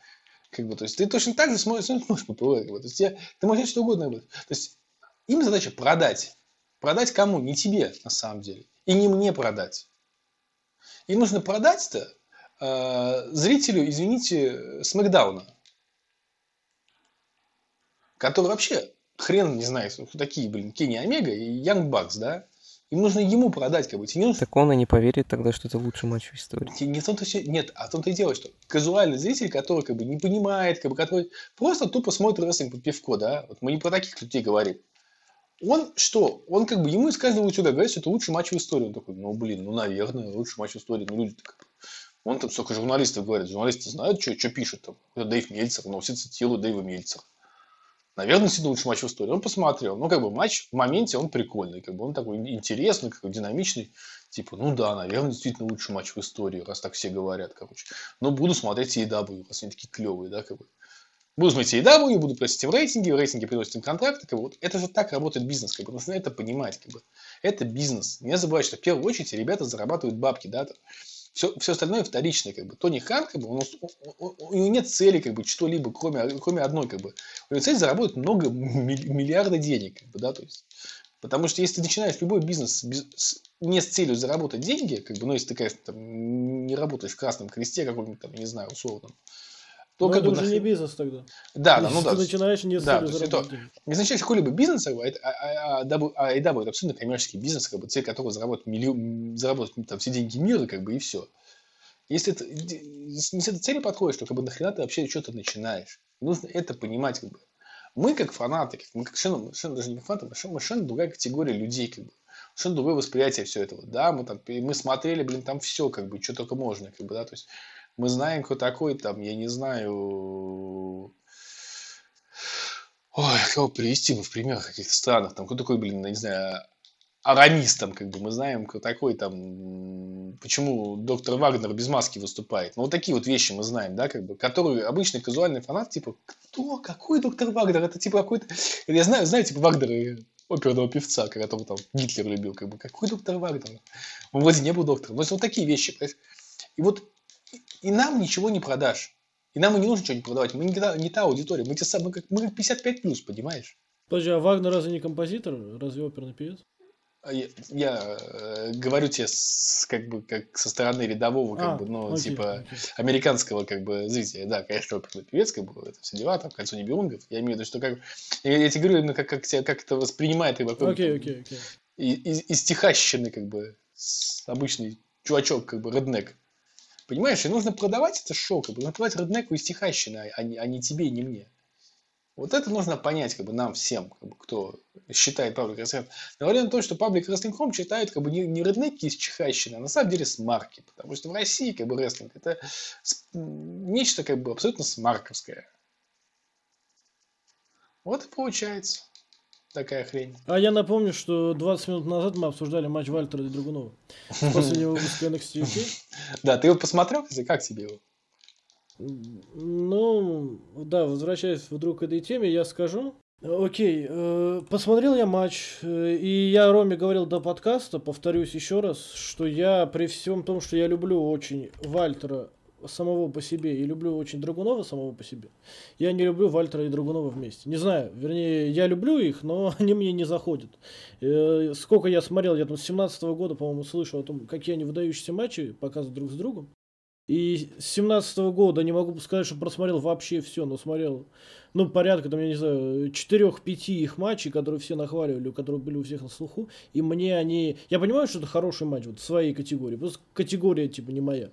Как бы, то есть ты точно так же смотришь, смотришь PPV, как бы. То есть тебе, ты можешь что угодно. как бы. То есть им задача продать. Продать кому? Не тебе, на самом деле. И не мне продать. Им нужно продать-то э, зрителю, извините, Смакдауна. Который вообще хрен не знает, кто такие, блин, Кенни Омега и Young Bucks, да? Им нужно ему продать, как бы. Тебе не нужно Так он и не поверит тогда, что это лучший матч в истории. не в том-то все, нет, а в том-то и дело, что казуальный зритель, который как бы не понимает, как бы, который просто тупо смотрит рестлинг под пивко, да, вот мы не про таких людей говорим. Он что? Он как бы, ему из каждого утюга говорит, что это лучший матч в истории. Он такой, ну, блин, ну, наверное, лучший матч в истории. Ну, люди бы- Он там столько журналистов говорит. Журналисты знают, что, что пишут там. Это Дэйв Мельцер, носится тело Дэйва Мельцера. Наверное, действительно лучший матч в истории. Он посмотрел. Ну, как бы матч в моменте он прикольный. Как бы он такой интересный, как бы динамичный. Типа, ну да, наверное, действительно лучший матч в истории, раз так все говорят, короче. Но буду смотреть EW, раз они такие клевые, да, как бы. Буду смотреть EW, буду им рейтинги, в рейтинге приносят им контракты. Как бы. Вот это же так работает бизнес, как бы. Нужно это понимать, как бы. Это бизнес. Не забывай, что в первую очередь ребята зарабатывают бабки, да, там. Все, все остальное вторичное, как бы. Тони Хан, как бы, он, у него нет цели, как бы, что-либо, кроме, кроме одной, как бы. У него цель заработать много милли- миллиарда денег, как бы, да, то есть. Потому что если ты начинаешь любой бизнес с- не с целью заработать деньги, как бы, ну, если ты, конечно, там, не работаешь в Красном Кресте каком-нибудь там, не знаю, условно, Но как это бы уже не нахрен- бизнес тогда. Да, да, ну да. Ты начинаешь не с да, то есть это-. Не означает какой-либо бизнес, а, а, а, а, а это абсолютно коммерческий бизнес, как бы, цель которого заработать, миллион, заработать там, все деньги мира, как бы, и все. Если ты не с этой целью подходишь, то как бы нахрена ты вообще что-то начинаешь? Нужно это понимать, как бы. Мы как фанаты, как- мы как совершенно, совершенно даже не фанаты, мы совершенно, другая категория людей, как бы. Совершенно другое восприятие всего этого. Да, мы там, мы смотрели, блин, там все, как бы, что только можно, как бы, да, то есть мы знаем, кто такой, там, я не знаю, Ой, кого привести бы в пример каких-то странах. Там кто такой, блин, я не знаю, арамистом, как бы мы знаем, кто такой там, почему доктор Вагнер без маски выступает. Ну, вот такие вот вещи мы знаем, да, как бы, которые обычный казуальный фанат, типа, кто, какой доктор Вагнер? Это типа какой-то, я знаю, знаю, типа, Вагнера, оперного певца, которого там Гитлер любил, как бы, какой доктор Вагнер? Он вроде не был доктором. Но вот такие вещи? И вот и нам ничего не продашь. И нам и не нужно не продавать. Мы не та, не та аудитория. Мы, те самые, мы, как, мы как 55 плюс, понимаешь? Подожди, а Вагнер разве не композитор? Разве оперный певец? А Я, я э, говорю тебе с, как бы как со стороны рядового, как А, бы, ну, окей, типа американского как бы зрителя. Да, конечно, оперный певец, как бы, это все дела, там, кольцо Нибелунгов. Я имею в виду, что как... Я, я тебе говорю, именно как, как, тебя, как это воспринимает бы, какой-то Окей, окей, окей. и- из, из стихащины, как бы, обычный чувачок, как бы, реднек. Понимаешь, и нужно продавать это шоу, как бы, нужно продавать реднеку из стихащины, а не, а не тебе, не мне. Вот это нужно понять, как бы, нам всем, как бы, кто считает паблик рестлинг. Говоря о том, что паблик рестлинг Home читает, как бы, не, не реднеки из чехащины, а на самом деле смарки. Потому что в России, как бы, рестлинг это с- нечто, как бы, абсолютно смарковское. Вот и получается такая хрень. А я напомню, что 20 минут назад мы обсуждали матч Вальтера и Драгунова. С последнего выпуска NXT UK. Да, ты его посмотрел, как тебе его? Ну, да, возвращаясь вдруг к этой теме, я скажу. Окей, э, посмотрел я матч, э, и я Роме говорил до подкаста, повторюсь еще раз, что я при всем том, что я люблю очень Вальтера самого по себе и люблю очень Драгунова самого по себе, я не люблю Вальтера и Драгунова вместе. Не знаю, вернее, я люблю их, но они мне не заходят. Э, Сколько я смотрел, я там с 17 года, по-моему, слышал о том, какие они выдающиеся матчи показывают друг с другом. И с 17 года не могу сказать, что просмотрел вообще все, но смотрел, ну, порядка, там, я не знаю, 4-5 их матчей, которые все нахваливали, которые были у всех на слуху. И мне они... Я понимаю, что это хороший матч вот в своей категории, просто категория, типа, не моя.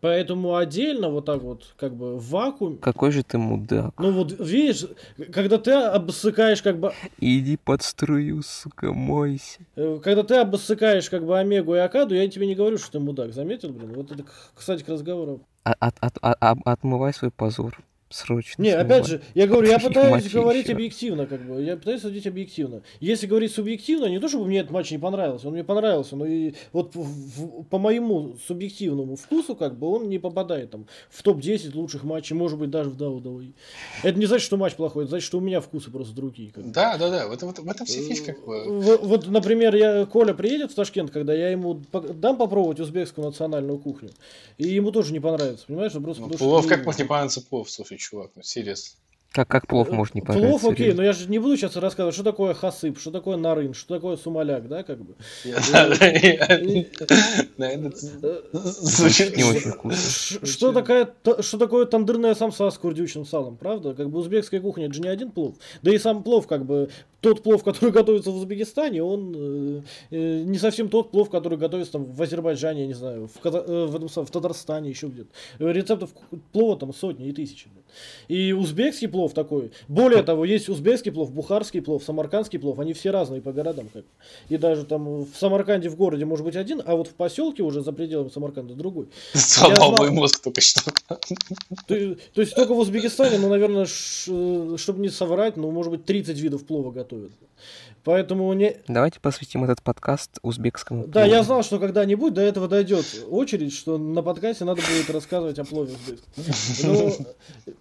Поэтому отдельно, вот так вот, как бы в вакууме, Какой же ты мудак. ну вот видишь, когда ты обсыкаешь как бы Иди под струю, сука, мойся. Э, Когда ты обоссыкаешь как бы Омегу и Акаду, я тебе не говорю, что ты мудак, заметил, блин? Вот это, кстати, к разговору. А- от- от- а- а- отмывай свой позор. Срочно. Не, смывай. опять же, я говорю, я пытаюсь говорить ещё. объективно, как бы. Я пытаюсь судить объективно. Если говорить субъективно, не то чтобы мне этот матч не понравился, он мне понравился, но и вот в- в- по моему субъективному вкусу, как бы, он не попадает там в топ-10 лучших матчей, может быть, даже в WWE. Это не значит, что матч плохой, это значит, что у меня вкусы просто другие. как бы. Да, да, да, в этом, в этом вся фишка. Как бы. В- Вот, например, я, Коля приедет в Ташкент, когда я ему дам попробовать узбекскую национальную кухню, и ему тоже не понравится, понимаешь? Ну, Просто Ну, что плов, как может не понравиться плов, слушай, чувак, ну, серьезно. Как, как плов может не понравиться? Плов, окей, серьезно? но я же не буду сейчас рассказывать, что такое хасып, что такое нарын, что такое сумаляк, да, как бы. Звучит Не очень вкусно. Что, такая, та- что такое тандырная самса с курдючным салом, правда? Как бы узбекская кухня, это же не один плов. Да и сам плов, как бы, тот плов, который готовится в Узбекистане, он э, э, не совсем тот плов, который готовится там в Азербайджане, я не знаю, в, э, в, Татарстане, еще где-то. Э, Рецептов плова там сотни и тысячи. И узбекский плов такой. Более того, есть узбекский плов, бухарский плов, самаркандский плов. Они все разные по городам. Как. бы. И даже там в Самарканде в городе может быть один, а вот в поселке уже за пределами Самарканда другой. сломал мой мозг только что. То, то есть только в Узбекистане, ну, наверное, чтобы не соврать, ну, может быть, 30 видов плова готовят. Поэтому не... Давайте посвятим этот подкаст узбекскому Да, плову. я знал, что когда-нибудь до этого дойдет очередь, что на подкасте надо будет рассказывать о плове узбекском. Ну,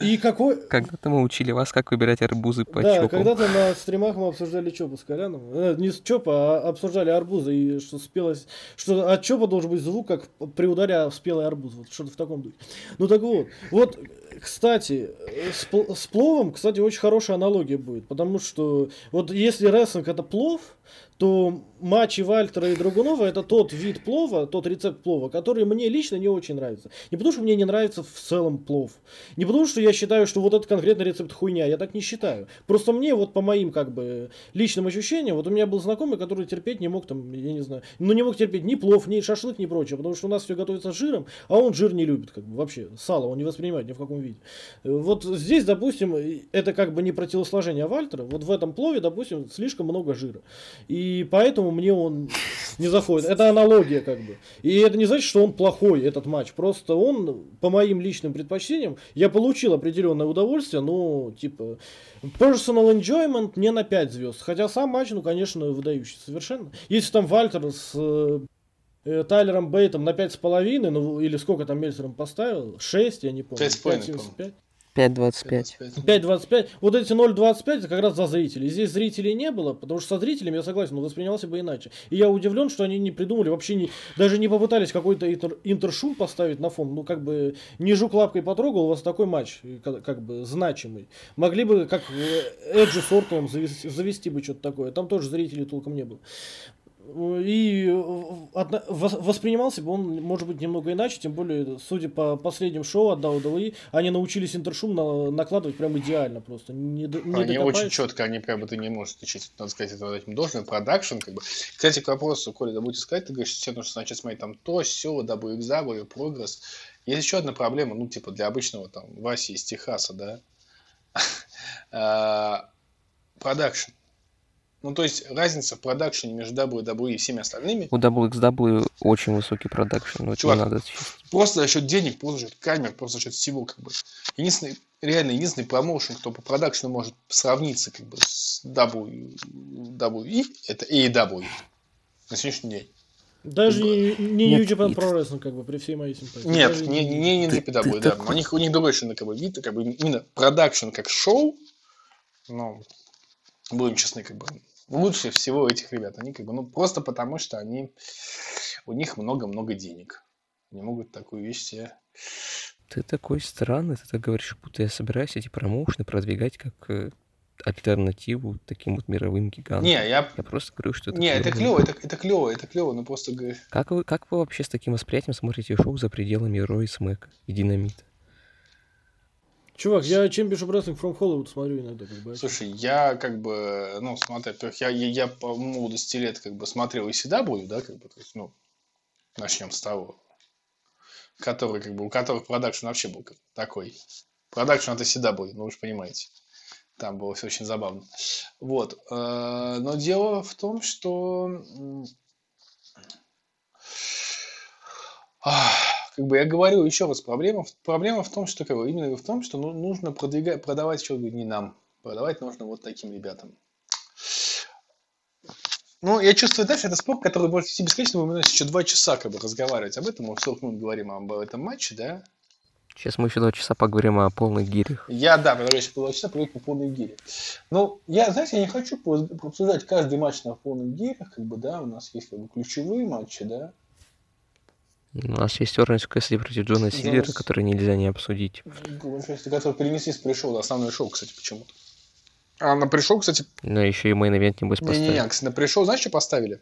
и какой... Когда-то мы учили вас, как выбирать арбузы по да, чопам. когда-то на стримах мы обсуждали чопу с Коляном. Э, не с чопа, а обсуждали арбузы. И что спелось... Что от чопа должен быть звук, как при ударе о спелый арбуз. Вот что-то в таком духе. Ну так вот. Вот, кстати, с, пл- с пловом, кстати, очень хорошая аналогия будет. Потому что вот если рестлинг это плов, то матчи Вальтера и Драгунова это тот вид плова, тот рецепт плова, который мне лично не очень нравится. Не потому, что мне не нравится в целом плов. Не потому, что я считаю, что вот этот конкретный рецепт хуйня. Я так не считаю. Просто мне вот по моим как бы личным ощущениям, вот у меня был знакомый, который терпеть не мог там, я не знаю, ну не мог терпеть ни плов, ни шашлык, ни прочее, потому что у нас все готовится с жиром, а он жир не любит, как бы вообще. Сало он не воспринимает ни в каком виде. Виде. Вот здесь, допустим, это как бы не противосложение Вальтера. Вот в этом плове, допустим, слишком много жира. И поэтому мне он не заходит. Это аналогия как бы. И это не значит, что он плохой, этот матч. Просто он, по моим личным предпочтениям, я получил определенное удовольствие, но, типа, personal enjoyment не на 5 звезд. Хотя сам матч, ну, конечно, выдающий совершенно. Если там Вальтер с э Тайлером Бейтом на 5,5, ну, или сколько там Мельцером поставил? 6, я не помню. 5,75. 5.25. 5.25. Вот эти 0.25 это как раз за зрителей. Здесь зрителей не было, потому что со зрителями, я согласен, но воспринимался бы иначе. И я удивлен, что они не придумали, вообще не, даже не попытались какой-то интер, интершум поставить на фон. Ну, как бы, не жук лапкой потрогал, у вас такой матч, как, как бы, значимый. Могли бы, как Эджи с Ортоном завести, завести бы что-то такое. Там тоже зрителей толком не было. И воспринимался бы он, может быть, немного иначе, тем более, судя по последним шоу от WWE, они научились интершум на, накладывать прям идеально просто. Не, не они очень четко, они прям это не можешь отличить, надо сказать, это этим должен, продакшн, как бы. Кстати, к вопросу, Коля, да будете сказать, ты говоришь, все нужно начать смотреть там то, все, WXW, Progress. Есть еще одна проблема, ну, типа, для обычного там Васи из Техаса, да, а, продакшн. Ну, то есть разница в продакшене между WWE и всеми остальными. У WXW очень высокий продакшн, но Чувак, надо Просто за счет денег, просто за счет камер, просто за счет всего, как бы. Единственный, реально единственный промоушен, кто по продакшну может сравниться, как бы, с WWE, это AEW на сегодняшний день. Даже не, не New Japan Pro Wrestling, как бы, при всей моей симпатии. Нет, Даже не, не, не, не NJPW, да. У них, у них другой совершенно как бы, вид, как бы, именно продакшн как шоу, но будем честны, как бы, лучше всего этих ребят. Они как бы, ну, просто потому что они, у них много-много денег. Они могут такую вещь себе... Ты такой странный, ты так говоришь, будто я собираюсь эти промоушены продвигать как э, альтернативу таким вот мировым гигантам. Не, я... Я просто говорю, что это Не, клево. это клево, это, это клево, это клево, но просто... Как вы, как вы вообще с таким восприятием смотрите шоу за пределами Рой Смэка и Динамита? Чувак, я Championship Wrestling from Hollywood смотрю иногда. Как бы. Слушай, я как бы, ну, смотри, во-первых, я, я, я по молодости лет как бы смотрел и CW, да, как бы, то есть, ну, начнем с того, который, как бы, у которых продакшн вообще был такой. Продакшн это CZW, ну, вы же понимаете. Там было все очень забавно. Вот. Э, но дело в том, что как бы я говорю еще раз, проблема, проблема в том, что как бы, именно в том, что ну, нужно продвигать, продавать что не нам. Продавать нужно вот таким ребятам. Ну, я чувствую дальше, это спор, который может идти бесконечно, мы еще два часа как бы разговаривать об этом, мы 40 минут говорим об этом матче, да? Сейчас мы еще два часа поговорим о полных гирях. Я, да, мы сейчас два часа поговорим о полных гирях. Ну, я, знаете, я не хочу обсуждать каждый матч на полных гирях, как бы, да, у нас есть как бы ключевые матчи, да, у нас есть Оранж Кэссиди против Джона Силлера, который нельзя не обсудить. Который перенесли с пришел, да, основной шоу, кстати, почему-то. А на pre-show, кстати... Но еще и main event небось поставили. Не-не-не, на pre-show, знаешь, что поставили?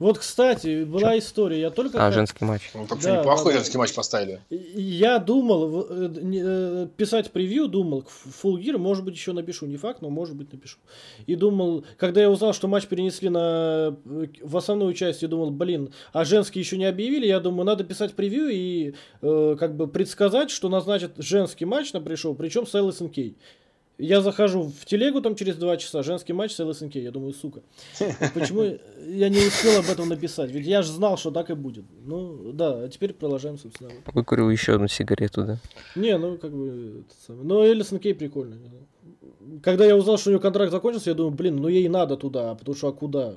Вот, кстати, была Чё? история. Я только. А, женский матч. Ну, так да, неплохой да, женский матч поставили. Я думал э, э, писать превью, думал, Full Gear, может быть, еще напишу. Не факт, но может быть напишу. И думал, когда я узнал, что матч перенесли на э, в основную часть, я думал, блин, а женский еще не объявили. Я думаю, надо писать превью и э, как бы предсказать, что назначат женский матч на pre-show, причем с LSNK. Я захожу в телегу там через два часа, женский матч с ЛСНК. Я думаю, сука, почему я не успел об этом написать? Ведь я же знал, что так и будет. Ну, да, а теперь продолжаем, собственно. Выкурил еще одну сигарету, да? Не, ну, как бы, но ЛСНК прикольно. Когда я узнал, что у нее контракт закончился, я думаю, блин, ну ей надо туда, потому что а куда?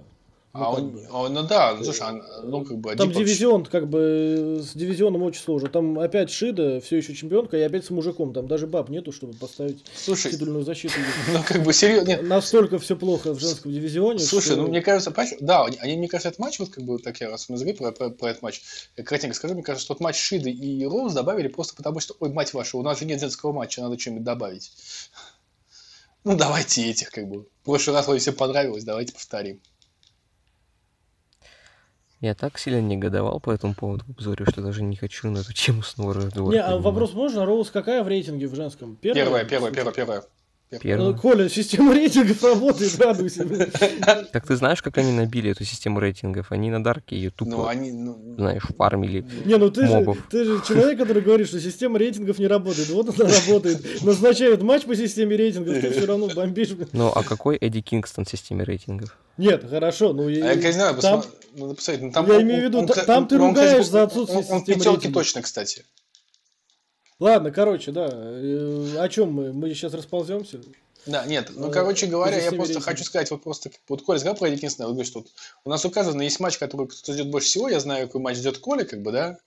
Ну, а он, он, ну да, ну, слушай, ну как бы... Там Дипов... дивизион, как бы, с дивизионом очень сложно. Там опять Шида, все еще чемпионка, и опять с мужиком. Там даже баб нету, чтобы поставить слушай, титульную защиту. Ну как бы серьезно. Настолько все плохо в женском дивизионе. Слушай, что... ну мне кажется, да, они, мне кажется, этот матч, вот как бы, так я раз мы про, про, про этот матч, я кратенько скажу, мне кажется, что тот матч Шиды и Роуз добавили просто потому, что, ой, мать ваша, у нас же нет женского матча, надо что-нибудь добавить. Ну давайте этих, как бы. В прошлый раз вроде всем понравилось, давайте повторим. Я так сильно негодовал по этому поводу в обзоре, что даже не хочу на эту тему снова разговаривать. Не, а вопрос можно? Роуз какая в рейтинге в женском? Первая? Первая, первая, первая, первая. Ну, Первое. Коля, система рейтингов работает, радуйся. Так ты знаешь, как они набили эту систему рейтингов? Они на Дарке ее тупо, Ну, они, ну, знаешь, фармили. Не, ну ты же, ты же человек, который говорит, что система рейтингов не работает. Вот она работает. Назначают матч по системе рейтингов, ты все равно бомбишь. Ну, а какой Эдди Кингстон в системе рейтингов? Нет, хорошо, ну а я, я не знаю, там, посма- надо посмотреть. Ну, там Я он- имею в виду, он, там ты он, ругаешь за он- отсутствие он- Он системы пятерки рейтингов. точно, кстати. Ладно, короче, да. э, О чем мы? Мы сейчас располземся. Да, нет, ну, Э, короче говоря, я просто хочу сказать, вот просто, вот Коля сказал про Кингстона, вот говорит, что вот у нас указано, есть матч, который кто ждет больше всего, я знаю, какой матч ждет Коля, как бы, да,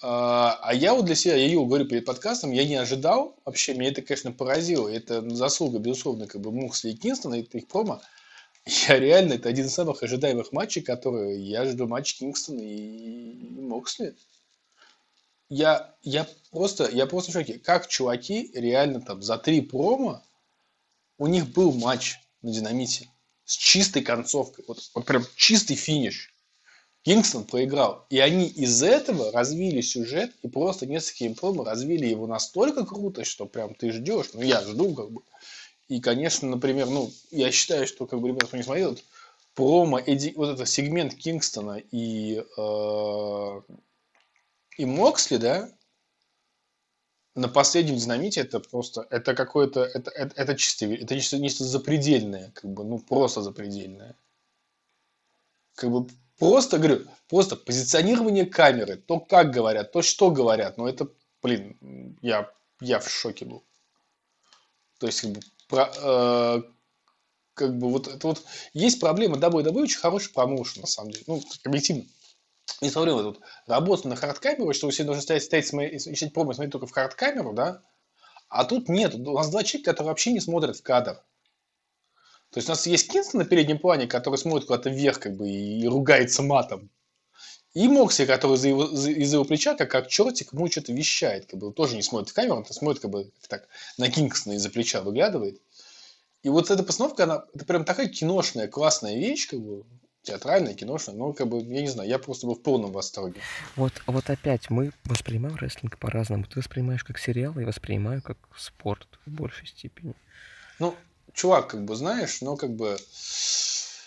а, а я вот для себя, я Юл говорю перед подкастом, я не ожидал, вообще, меня это, конечно, поразило, это заслуга, безусловно, как бы Муксли и Кингстона, это их промо, я реально, это один из самых ожидаемых матчей, которые я жду матч Кингстона и Моксли. Я, я просто, я просто в шоке. Как чуваки реально там за три промо у них был матч на динамите с чистой концовкой. Вот, вот прям чистый финиш. Кингстон проиграл. И они из этого развили сюжет и просто несколькими промо развили его настолько круто, что прям ты ждешь. Ну, я жду как бы. И, конечно, например, ну, я считаю, что, как бы, ребята, кто не смотрел, промо, Эдди, вот этот сегмент Кингстона и, э, и Моксли, да, на последнем динамите это просто, это какое-то, это, это, это чисто, это нечто, нечто запредельное, как бы, ну, просто запредельное. Как бы, просто, говорю, просто позиционирование камеры, то, как говорят, то, что говорят, ну, это, блин, я, я в шоке был. То есть, как бы, про, э, как бы вот это вот есть проблема WWE очень хороший промоушен, на самом деле. Ну, объективно. Не смотрю, вот работа на хардкамеру, что все должны стоять, стоять, смотреть промо, смотреть только в хардкамеру, да? А тут нет. У нас два человека, которые вообще не смотрят в кадр. То есть у нас есть Кинстон на переднем плане, который смотрит куда-то вверх, как бы, и, ругается матом. И Мокси, который за его, за- из-за его плеча, как, как чертик, ему что-то вещает. Как бы, тоже не смотрит в камеру, он смотрит как бы так на Кингстона из-за плеча выглядывает. И вот эта постановка, она, это прям такая киношная, классная вещь, как бы, театральная, киношная, но, как бы, я не знаю, я просто был в полном восторге. Вот, вот опять мы воспринимаем рестлинг по-разному. Ты воспринимаешь как сериал, я воспринимаю как спорт в большей степени. Ну, чувак, как бы, знаешь, но как бы,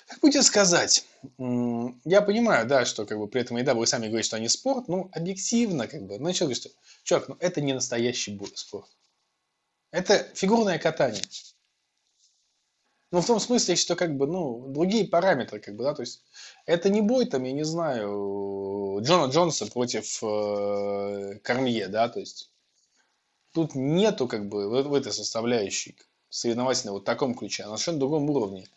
как бы тебе сказать, я понимаю, да, что как бы при этом еда вы сами говорите, что они спорт, ну, объективно, как бы, ну, говорю, что, чувак, ну, это не настоящий спорт. Это фигурное катание. Ну, в том смысле, что, как бы, ну, другие параметры, как бы, да, то есть, это не бой, там, я не знаю, Джона Джонса против э, Кормье, да, то есть, тут нету, как бы, в, в этой составляющей соревновательной вот таком ключе, а на совершенно другом уровне.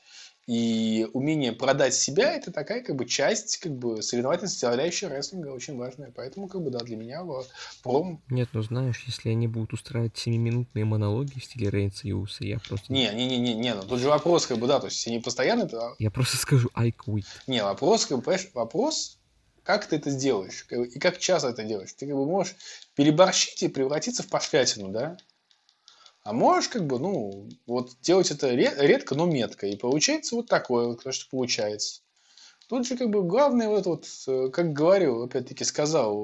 И умение продать себя – это такая как бы часть как бы соревновательной составляющей рестлинга, очень важная. Поэтому как бы да, для меня в пром... Нет, ну знаешь, если они будут устраивать 7-минутные монологи в стиле Рейнса и Уса, я просто... Не, не, не, не, не, ну тут же вопрос как бы да, то есть они постоянно это... Я просто скажу I quit. Не, вопрос как бы, вопрос, как ты это сделаешь и как часто это делаешь. Ты как бы можешь переборщить и превратиться в пошлятину, да? А можешь, как бы, ну, вот делать это ре- редко, но метко. И получается вот такое, вот, то, что получается. Тут же, как бы, главное, вот, вот э, как говорил, опять-таки, сказал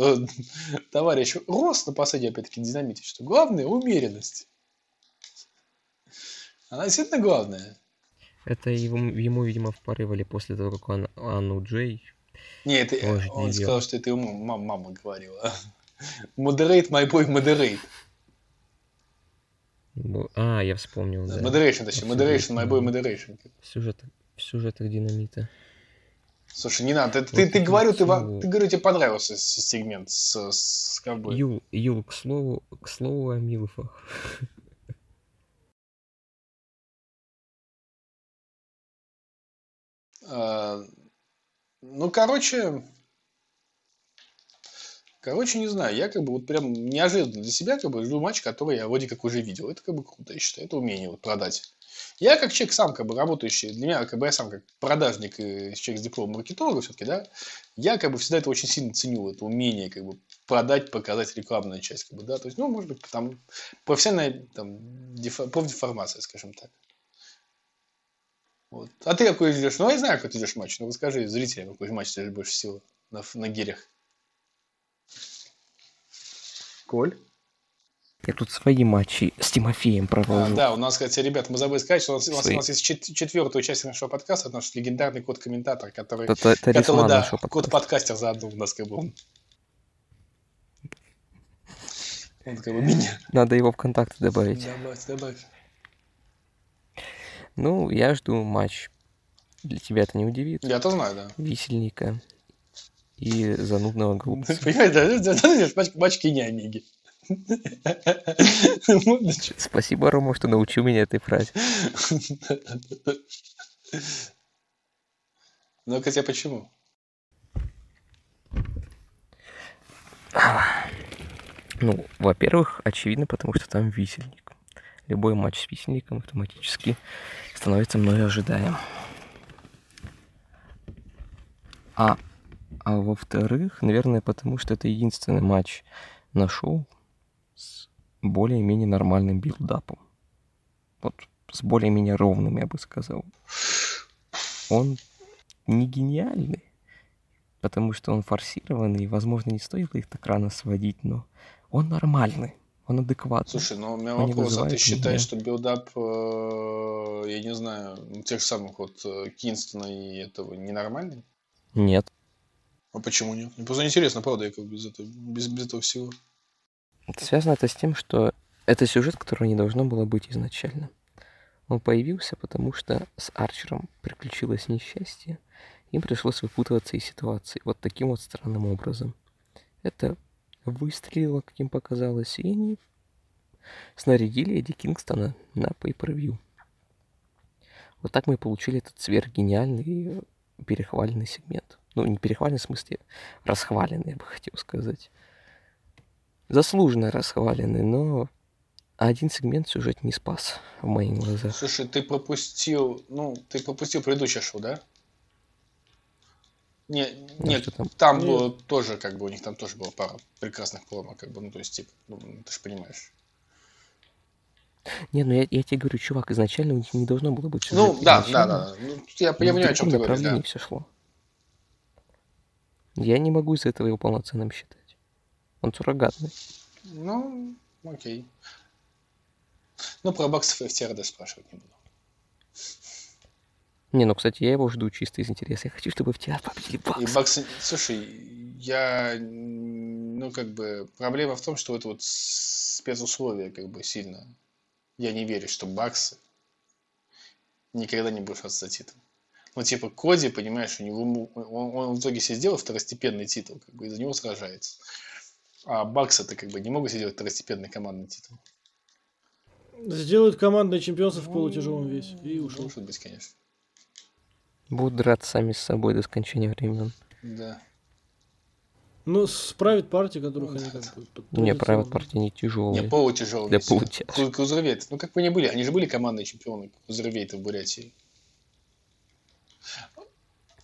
э, э, товарищ Рос на последней, опять-таки, динамите, что главное – умеренность. Она действительно главная. Это его, ему, видимо, впарывали после того, как он Анну Джей. Не, это, он не сказал, делал. что это ему мама, мама говорила. Moderate, my boy, moderate. А, я вспомнил, да. Moderation, точнее, moderation, my boy, moderation. В сюжетах, в сюжетах динамита. Слушай, не надо, ты, Вот ты, ты говорю, ты, ты говорю, тебе понравился сегмент с, с ковбоем. Юл, Юл, к слову, к слову о Милфах. А, Ну, короче, короче, не знаю, я как бы вот прям неожиданно для себя как бы жду матч, который я вроде как уже видел. Это как бы круто, я считаю, это умение вот продать. Я как человек сам как бы работающий, для меня как бы я сам как продажник и человек с дипломом маркетолога все-таки, да, я как бы всегда это очень сильно ценю, это умение как бы продать, показать рекламную часть, как бы, да, то есть, ну, может быть, там профессиональная там, дефо- профдеформация, скажем так. Вот. А ты какой ждешь? Ну, я знаю, какой ты ждешь матч. Ну, расскажи зрителям, какой матч ты больше всего на, на гирях. Коль? Я тут свои матчи с Тимофеем А, провожу. да, у нас, кстати, ребят, мы забыли сказать, что у нас, у нас, у нас есть чет- четвертый участник нашего подкаста, это наш легендарный код-комментатор, который, Это та- который да, код-подкастер заодно у нас как бы он. Он как бы меня. Надо его в контакты добавить. Добавь, добавь. Ну, я жду матч. Для тебя это не удивит. Я-то знаю, да. Висельника и занудного голубца. Понимаешь, Кини Омеги. Можно чё? Спасибо, Рома, что научил меня этой фразе. Ну, хотя почему? Ну, во-первых, очевидно, потому что там висельник. Любой матч с висельником автоматически становится мной ожидаем. А, а во-вторых, наверное, потому что это единственный матч на шоу с более-менее нормальным buildup ом. Вот с более-менее ровным, я бы сказал. Он не гениальный, потому что он форсированный, и, возможно, не стоило их так рано сводить, но он нормальный, он адекватный. Слушай, ну у меня Они вопрос, а ты считаешь, меня. что билдап, э, я не знаю, тех самых вот э, Кинстона и этого ненормальный? Нет. А почему нет? Мне просто интересно, правда, я как без этого, без, без этого всего. Связано это с тем, что это сюжет, которого не должно было быть изначально. Он появился, потому что с Арчером приключилось несчастье, им пришлось выпутываться из ситуации вот таким вот странным образом. Это выстрелило, как им показалось, и они снарядили Эдди Кингстона на pay-per-view. Вот так мы и получили этот сверхгениальный и перехваленный сегмент. Ну, не перехваленный в смысле, расхваленный, я бы хотел сказать заслуженно расхваленный, но один сегмент сюжет не спас в моих глазах. Слушай, ты пропустил, ну, ты пропустил предыдущее шоу, да? Не, Ну, нет, там? там Нет. было тоже, как бы, у них там тоже была пара прекрасных промо, как бы, ну, то есть, типа, ну, ты же понимаешь. Не, ну я, я тебе говорю, чувак, изначально у них не должно было быть Ну, да, да, изначально. да. Ну, я, я В понимаю, о чем ты говоришь, да. все шло. Я не могу из этого его полноценным считать. Он суррогатный. Ну, окей. Ну, про баксов и FTRD спрашивать не буду. Не, ну, кстати, я его жду чисто из интереса. Я хочу, чтобы в театр победили И Баксы. баксы... Слушай, я... Ну, как бы, проблема в том, что это вот спецусловия, как бы, сильно. Я не верю, что баксы никогда не будут за титул. Ну, типа, Коди, понимаешь, у него... Он, он в итоге себе сделал второстепенный титул, как бы, и за него сражается. А баксы-то, как бы, не могут себе делать второстепенный командный титул. Сделают командное чемпионство в полутяжелом весе. И Ну, ушел. Может быть, конечно. Будут драться сами с собой до скончания времен. Да. Ну, справит партии, которых они как бы... Не, правят партии не Не, тяжелые. полутяжелый. Для полутяжелых. Крузервейт. Ну, как бы они были, они же были командные чемпионы Крузервейта в Бурятии.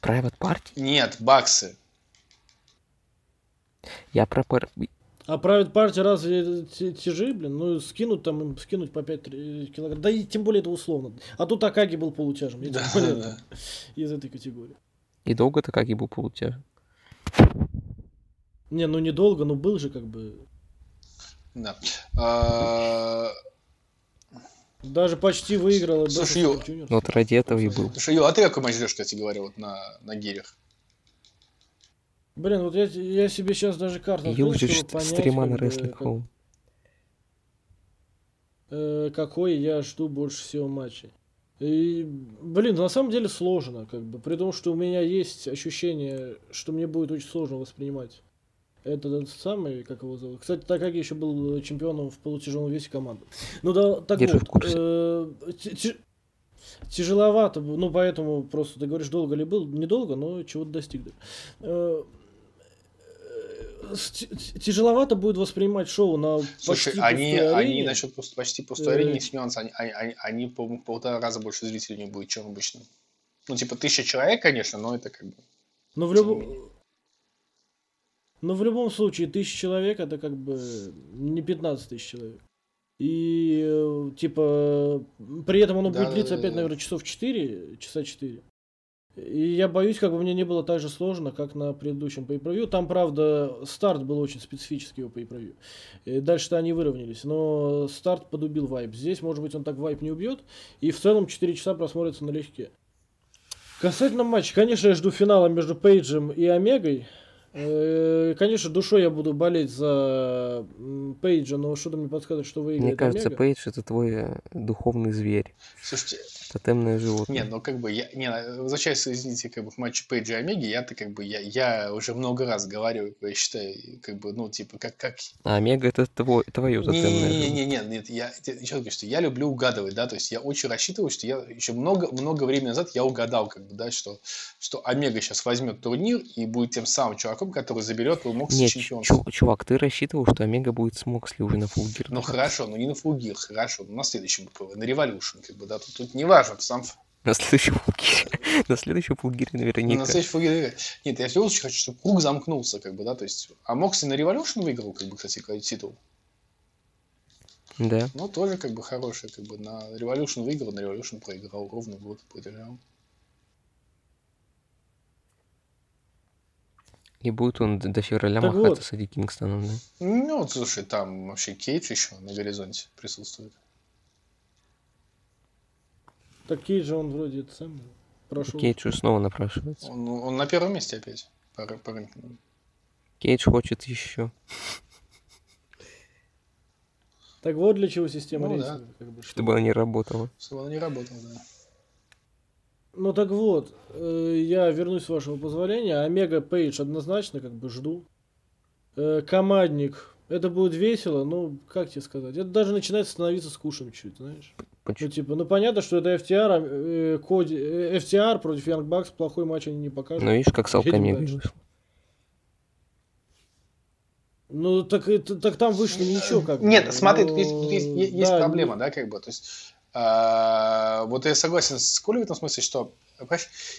Private Party? Нет, баксы. Я про пар- А правит партия разве те- тяжи, блин? Ну, скинуть там, им скинуть по 5 килограмм. Да и тем более это условно. А тут Акаги был тем Да, более да. из этой категории. И долго-то как и был полутяж. Не, ну недолго, но был же как бы... Да. Даже почти выиграл. Слушай, Ю, Ну, Вот ради этого и был. Слушай, Ю, а ты какой матч ждешь, кстати говоря, вот на, на гирях? Блин, вот я, я себе сейчас даже карту открыл, Южишь чтобы понять, стрима на Wrestling как- Home. э, какой я жду больше всего матчей. И, блин, на самом деле сложно, как бы, при том, что у меня есть ощущение, что мне будет очень сложно воспринимать этот самый, как его зовут. Кстати, Такаги еще был чемпионом в полутяжелом весе команды. Ну да, так Держи в вот, курсе. э, тяжеловато, ну поэтому просто ты говоришь, долго ли был, недолго, но чего-то достиг. да. Э, э, Тяжеловато будет воспринимать шоу на Слушай, почти они, пустой они насчет почти пустой Э, арене, есть нюанс, они, они, они, по полтора раза больше зрителей не будет, чем обычно. Ну, типа, тысяча человек, конечно, но это как бы... Но в любом... Но в любом случае, тысяча человек это как бы не 15 тысяч человек. И э, типа при этом оно будет Да, длиться да, опять, да. наверное, часов 4, часа 4. И я боюсь, как бы мне не было так же сложно, как на предыдущем pay Там, правда, старт был очень специфический у pay дальше-то они выровнялись. Но старт подубил вайп. Здесь, может быть, он так вайп не убьет. И в целом 4 часа просмотрится налегке. Касательно матча, конечно, я жду финала между Пейджем и Омегой. Э, конечно, душой я буду болеть за Пейджа, но что-то мне подсказывает, что выиграет Мне кажется, Омега. Пейдж это твой э, духовный зверь. Слушайте, Тотемное животное. Не, ну как бы я, не, возвращаясь, извините, как бы к матчу Пейджа и Омеги, я-то как бы, я, я уже много раз говорю, я считаю, как бы, ну, типа, как, как... А Омега это твой, твое тотемное животное. Не-не-не, нет, я еще говорю, что я люблю угадывать, да, то есть я очень рассчитываю, что я еще много, много времени назад я угадал, как бы, да, что, что Омега сейчас возьмет турнир и будет тем самым чуваком, который заберет у Мокса Нет, чемпионство. чу- чувак, ты рассчитывал, что Омега будет с Моксли уже на фулгир. Ну хорошо, ну не на фулгир, хорошо, ну на следующем на Революшн, как бы, да, тут, тут не важно, сам На следующем фулгире. На следующем фулгире наверняка. на следующий фулгир- Нет, я в любом случае хочу, чтобы круг замкнулся, как бы, да, то есть, а Мокси на Революшн выиграл, как бы, кстати, титул. Да. Ну, тоже, как бы, хороший, как бы, на Революшн выиграл, на Революшн проиграл, ровно год потерял. И будет он до февраля Так махаться вот. с Эдди Кингстоном, да? Ну, вот, слушай, там вообще Кейдж еще на горизонте присутствует. Так Кейджа он вроде это сам прошел. Кейдж уже снова напрашивается. Он, он на первом месте опять по, по рейтингу. Кейдж хочет еще. Так вот для чего система Ну да. рейтинга. Как бы, Чтобы она не работала. Чтобы он не работал, да. Ну так вот, э, я вернусь с вашего позволения. Омега Пейдж однозначно как бы жду. Э, командник. Это будет весело, ну, как тебе сказать? Это даже начинает становиться скучным чуть, знаешь. Ну, Почему? типа, ну понятно, что это FTR, а, э, Коди, э, FTR против Young Bucks, плохой матч они не покажут. Ну, видишь, как с Алками. Ну, так, это- так там вышло ничего как. Нет, смотри, Ну, тут есть, тут есть- есть- да, проблема, да, как бы, то есть, а, вот я согласен с Колей в этом смысле, что,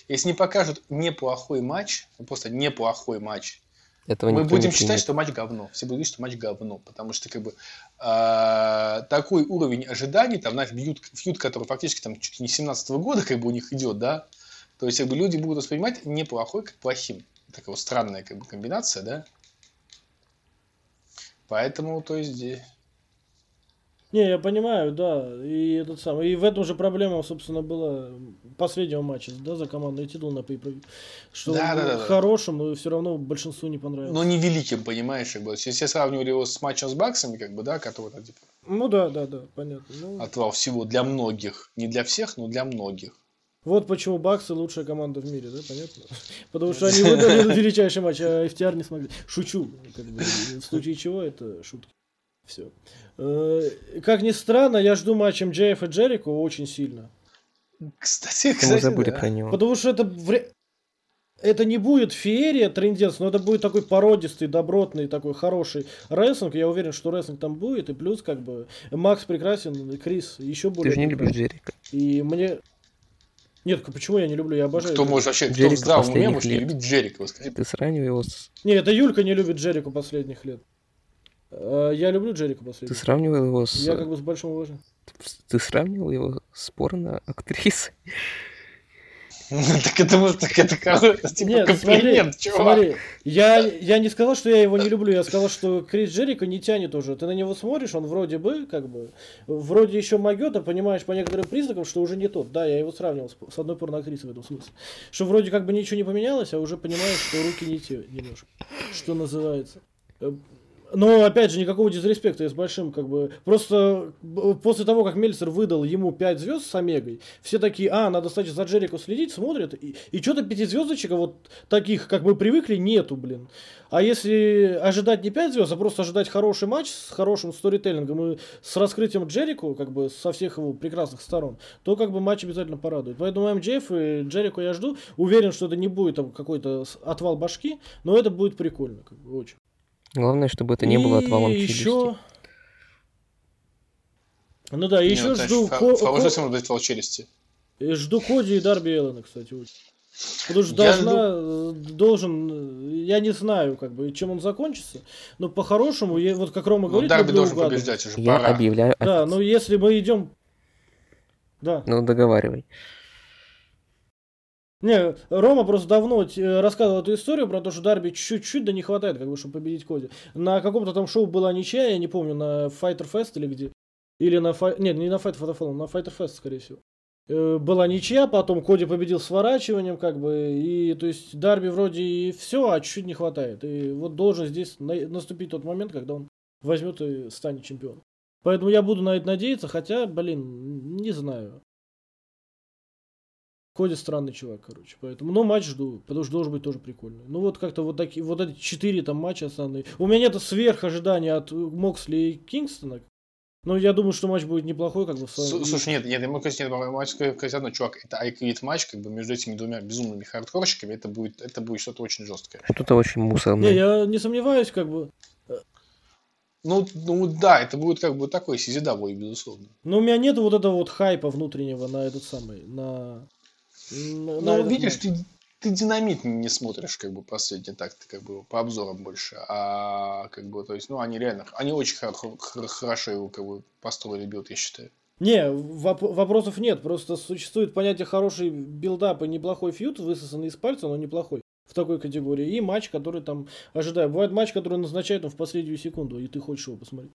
если не покажут неплохой матч, ну, просто неплохой матч, Этого мы будем считать, что матч говно. Все будут говорить, что матч говно, потому что, как бы, а, такой уровень ожиданий, там, знаешь, фьюд, фьюд, который фактически там чуть ли не 17 года, как бы, у них идет, да, то есть, как бы, люди будут воспринимать неплохой как плохим. Такая вот странная, как бы, комбинация, да. Поэтому, то есть, э, Не, я понимаю, да. И этот самый. И в этом же проблема, собственно, была последнего матча, да, за командный титул на pay Что Да, да, да, хорошим, но все равно большинству не понравилось. но не великим, понимаешь, как бы. Если все сравнивали его с матчем с Баксами, как бы, да, который, типа, Ну да, да, да, понятно. Ну, отвал всего для многих. Не для всех, но для многих. Вот почему Баксы лучшая команда в мире, да, понятно? Потому что они выдали величайший матч, а FTR не смогли. Шучу. как бы, в случае чего это шутки. Все. Как ни странно, я жду матч МДФ и Джерико очень сильно. Кстати, Мы кстати, забыли да. про него. Потому что это вре- это не будет феерия трендец, но это будет такой породистый, добротный, такой хороший рестлинг. Я уверен, что рестлинг там будет. И плюс, как бы, Макс прекрасен, и Крис еще более Ты же не любишь. Джерика. И мне... Нет, почему я не люблю? Я обожаю. Кто может вообще, кто в здравом уме может не любить Джерика? Ты сравнивал его с... Не, это Юлька не любит Джерику последних лет. А, Я люблю Джерику Ты последних. сравнивал его с... Я как бы с большим уважением. Ты сравнивал его с порно-актрисой? Так это может, так это типа Нет, смотри, комплимент, чувак. смотри, я, я не сказал, что я его не люблю, я сказал, что Крис Джерико не тянет уже. Ты на него смотришь, он вроде бы, как бы, вроде еще могет, а понимаешь по некоторым признакам, что уже не тот. Да, я его сравнивал с, с одной порноактрисой в этом смысле. Что вроде как бы ничего не поменялось, а уже понимаешь, что руки не те немножко. Что называется. Но, опять же, никакого дизреспекта я с большим, как бы... Просто после того, как Мельцер выдал ему 5 звезд с Омегой, все такие, а, надо, кстати, за Джерико следить, смотрят, и, и что-то пятизвездочек, вот таких, как мы привыкли, нету, блин. А если ожидать не 5 звезд, а просто ожидать хороший матч с хорошим сторителлингом и с раскрытием Джерико, как бы со всех его прекрасных сторон, то как бы матч обязательно порадует. Поэтому МДФ и Джерико я жду. Уверен, что это не будет какой-то отвал башки, но это будет прикольно, как бы, очень. Главное, чтобы это не было отвалом И челюсти. еще... Ну да, Не, еще ну, жду, Ко- фа- Ко- может быть отвал челюсти. жду Коди и Дарби Эллена, кстати, очень. Потому что Я должна, э, должен, я не знаю, как бы, чем он закончится, но по-хорошему, я, вот как Рома Ну, говорит, Дарби должен угадывать. побеждать уже, Я пора. объявляю... Да, ну если мы идем... Да. Ну, договаривай. Не, Рома просто давно э, рассказывал эту историю про то, что Дарби чуть-чуть да не хватает, как бы, чтобы победить Коди. На каком-то там шоу была ничья, я не помню, на Fighter Fest или где. Или на Fight... Нет, не на Fight for the Fallen, на Fighter Fest, скорее всего. Э, была ничья, потом Коди победил сворачиванием, как бы, и, то есть, Дарби вроде и все, а чуть-чуть не хватает. И вот должен здесь на... наступить тот момент, когда он возьмет и станет чемпионом. Поэтому я буду на это надеяться, хотя, блин, не знаю. Коди странный чувак, короче. Поэтому, но матч жду, потому что должен быть тоже прикольный. Ну вот как-то вот такие, вот эти четыре там матча основные. У меня нет сверх ожидания от Моксли и Кингстона. Но я думаю, что матч будет неплохой, как бы в своем... Слушай, нет, нет, я могу сказать, нет, матч сказать одно, чувак, это айквит матч, как бы между этими двумя безумными хардкорщиками, это будет, это будет что-то очень жесткое. Что-то очень мусорное. Не, я не сомневаюсь, как бы. Ну, ну да, это будет как бы такой CZW, безусловно. Но у меня нет вот этого вот хайпа внутреннего на этот самый, на ну, ну видишь, ты, ты динамит не смотришь, как бы, последний так, ты как бы по обзорам больше. А как бы, то есть, ну, они реально, они очень хорошо его как бы построили build, я считаю. Не, воп- вопросов нет. Просто существует понятие хороший buildup и неплохой feud, высосанный из пальца, но неплохой в такой категории. И матч, который там ожидаю. Бывает матч, который назначают он в последнюю секунду, и ты хочешь его посмотреть.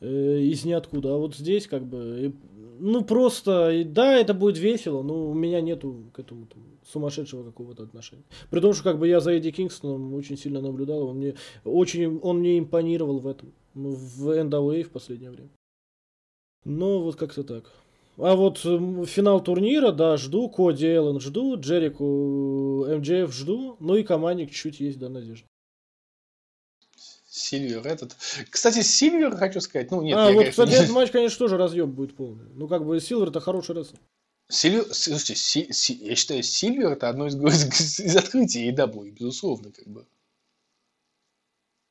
Э, из ниоткуда. А вот здесь как бы ну, просто, да, это будет весело, но у меня нету к этому там, сумасшедшего какого-то отношения. При том, что как бы я за Эдди Кингстоном очень сильно наблюдал, он мне очень, он мне импонировал в этом, ну, в NWA в последнее время. Но вот как-то так. А вот финал турнира, да, жду, Коди Эллен жду, Джерику МДФ жду, ну и командник чуть есть, да, надежда. Сильвер этот. Кстати, Сильвер, хочу сказать, ну нет. А, вот, конечно, кстати, этот матч, конечно, тоже разъёб будет полный. Ну, как бы Сильвер это хороший рестлер. Сильвер, слушайте, си, си, я считаю, Сильвер это одно из, из, из открытий AEW, безусловно, как бы.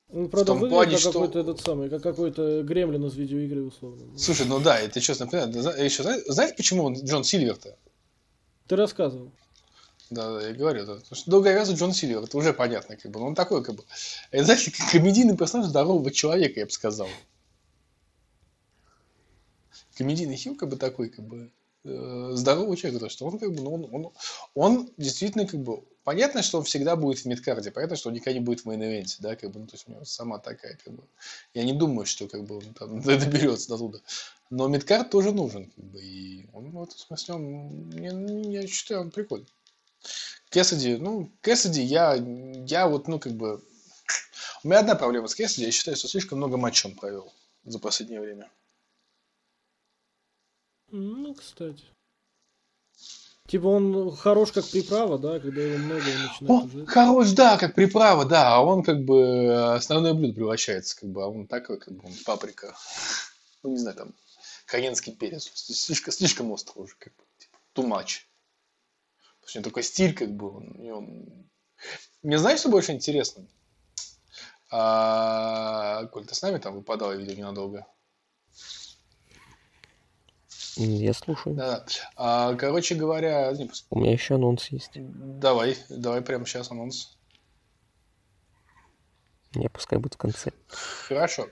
Ну, правда, выглядит плане, как что... какой-то этот самый, как какой-то гремлин из видеоигры, условно. Слушай, ну да, это честно, еще знаете, почему он Джон Сильвер-то? Ты рассказывал. Да, да, я говорю, да. Потому что долговязый Джон Сильвер, это уже понятно, как бы. Но он такой, как бы. Это, знаете, комедийный персонаж здорового человека, я бы сказал. Комедийный heel, как бы такой, как бы э, здоровый человек, потому что он как бы, ну, он, он, он действительно как бы, понятно, что он всегда будет в midcard е, понятно, что он никогда не будет в main event е, да, как бы, ну, то есть у него сама такая, как бы, я не думаю, что как бы он там доберется до туда. Но мидкард тоже нужен, как бы, и он в этом смысле, он, я, я считаю, он прикольный. Кэссиди, ну, Кэссиди, я, я вот, ну, как бы... У меня одна проблема с Кэссиди, я считаю, что слишком много матчей он провел за последнее время. Ну, кстати. Типа он хорош как приправа, да, когда его много начинает он уже... Хорош, да, как приправа, да, а он как бы основное блюдо превращается, как бы, а он такой, как бы, он паприка. Ну, не знаю, там, коенский перец. Слишком, слишком остро уже, как бы, типа, too much. То есть у него такой стиль, как бы, он, и он... Мне знаешь, что больше интересно? А, Коль, ты с нами там выпадал, я видел ненадолго. Я слушаю. Да, а, короче говоря... У меня еще анонс есть. Давай, давай прямо сейчас анонс. Не, пускай будет в конце. Хорошо.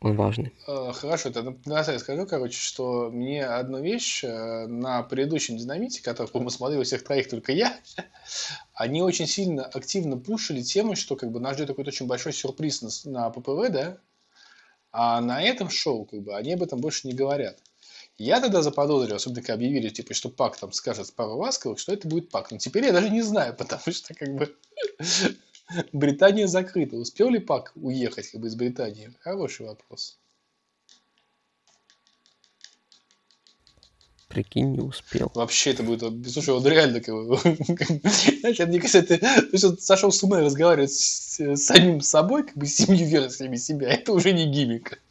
Он важный. Э, хорошо, тогда я скажу, короче, что мне одну вещь э, на предыдущем динамите, который, по-моему, смотрел всех троих только я, они очень сильно активно пушили тему, что как бы нас ждет какой-то очень большой сюрприз на, на ППВ, да, а на этом шоу как бы они об этом больше не говорят. Я тогда заподозрил, особенно когда объявили, типа, что Пак там скажет пару ласковых, что это будет Пак. Но теперь я даже не знаю, потому что как бы Британия закрыта. Успел ли Пак уехать как бы, из Британии? Хороший вопрос. Прикинь, не успел. Вообще это будет... Слушай, он реально как бы... Знаешь, мне кажется, что, сошел с ума разговаривать с, с самим собой, как бы с семью версиями себя. Это уже не гиммик.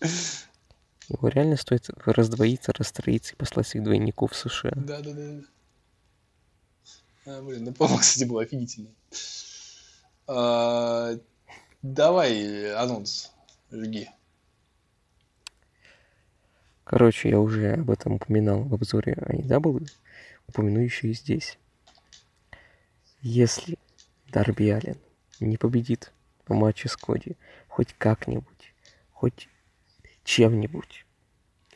Его реально стоит раздвоиться, расстроиться и послать своих двойников в США. Да, да, да. А, блин, ну, по кстати, был офигительный. А, давай анонс, жги. Короче, я уже об этом упоминал в обзоре AEW, упомяну еще и здесь. Если Дарби Аллен не победит в матче с Коди хоть как-нибудь, хоть чем-нибудь,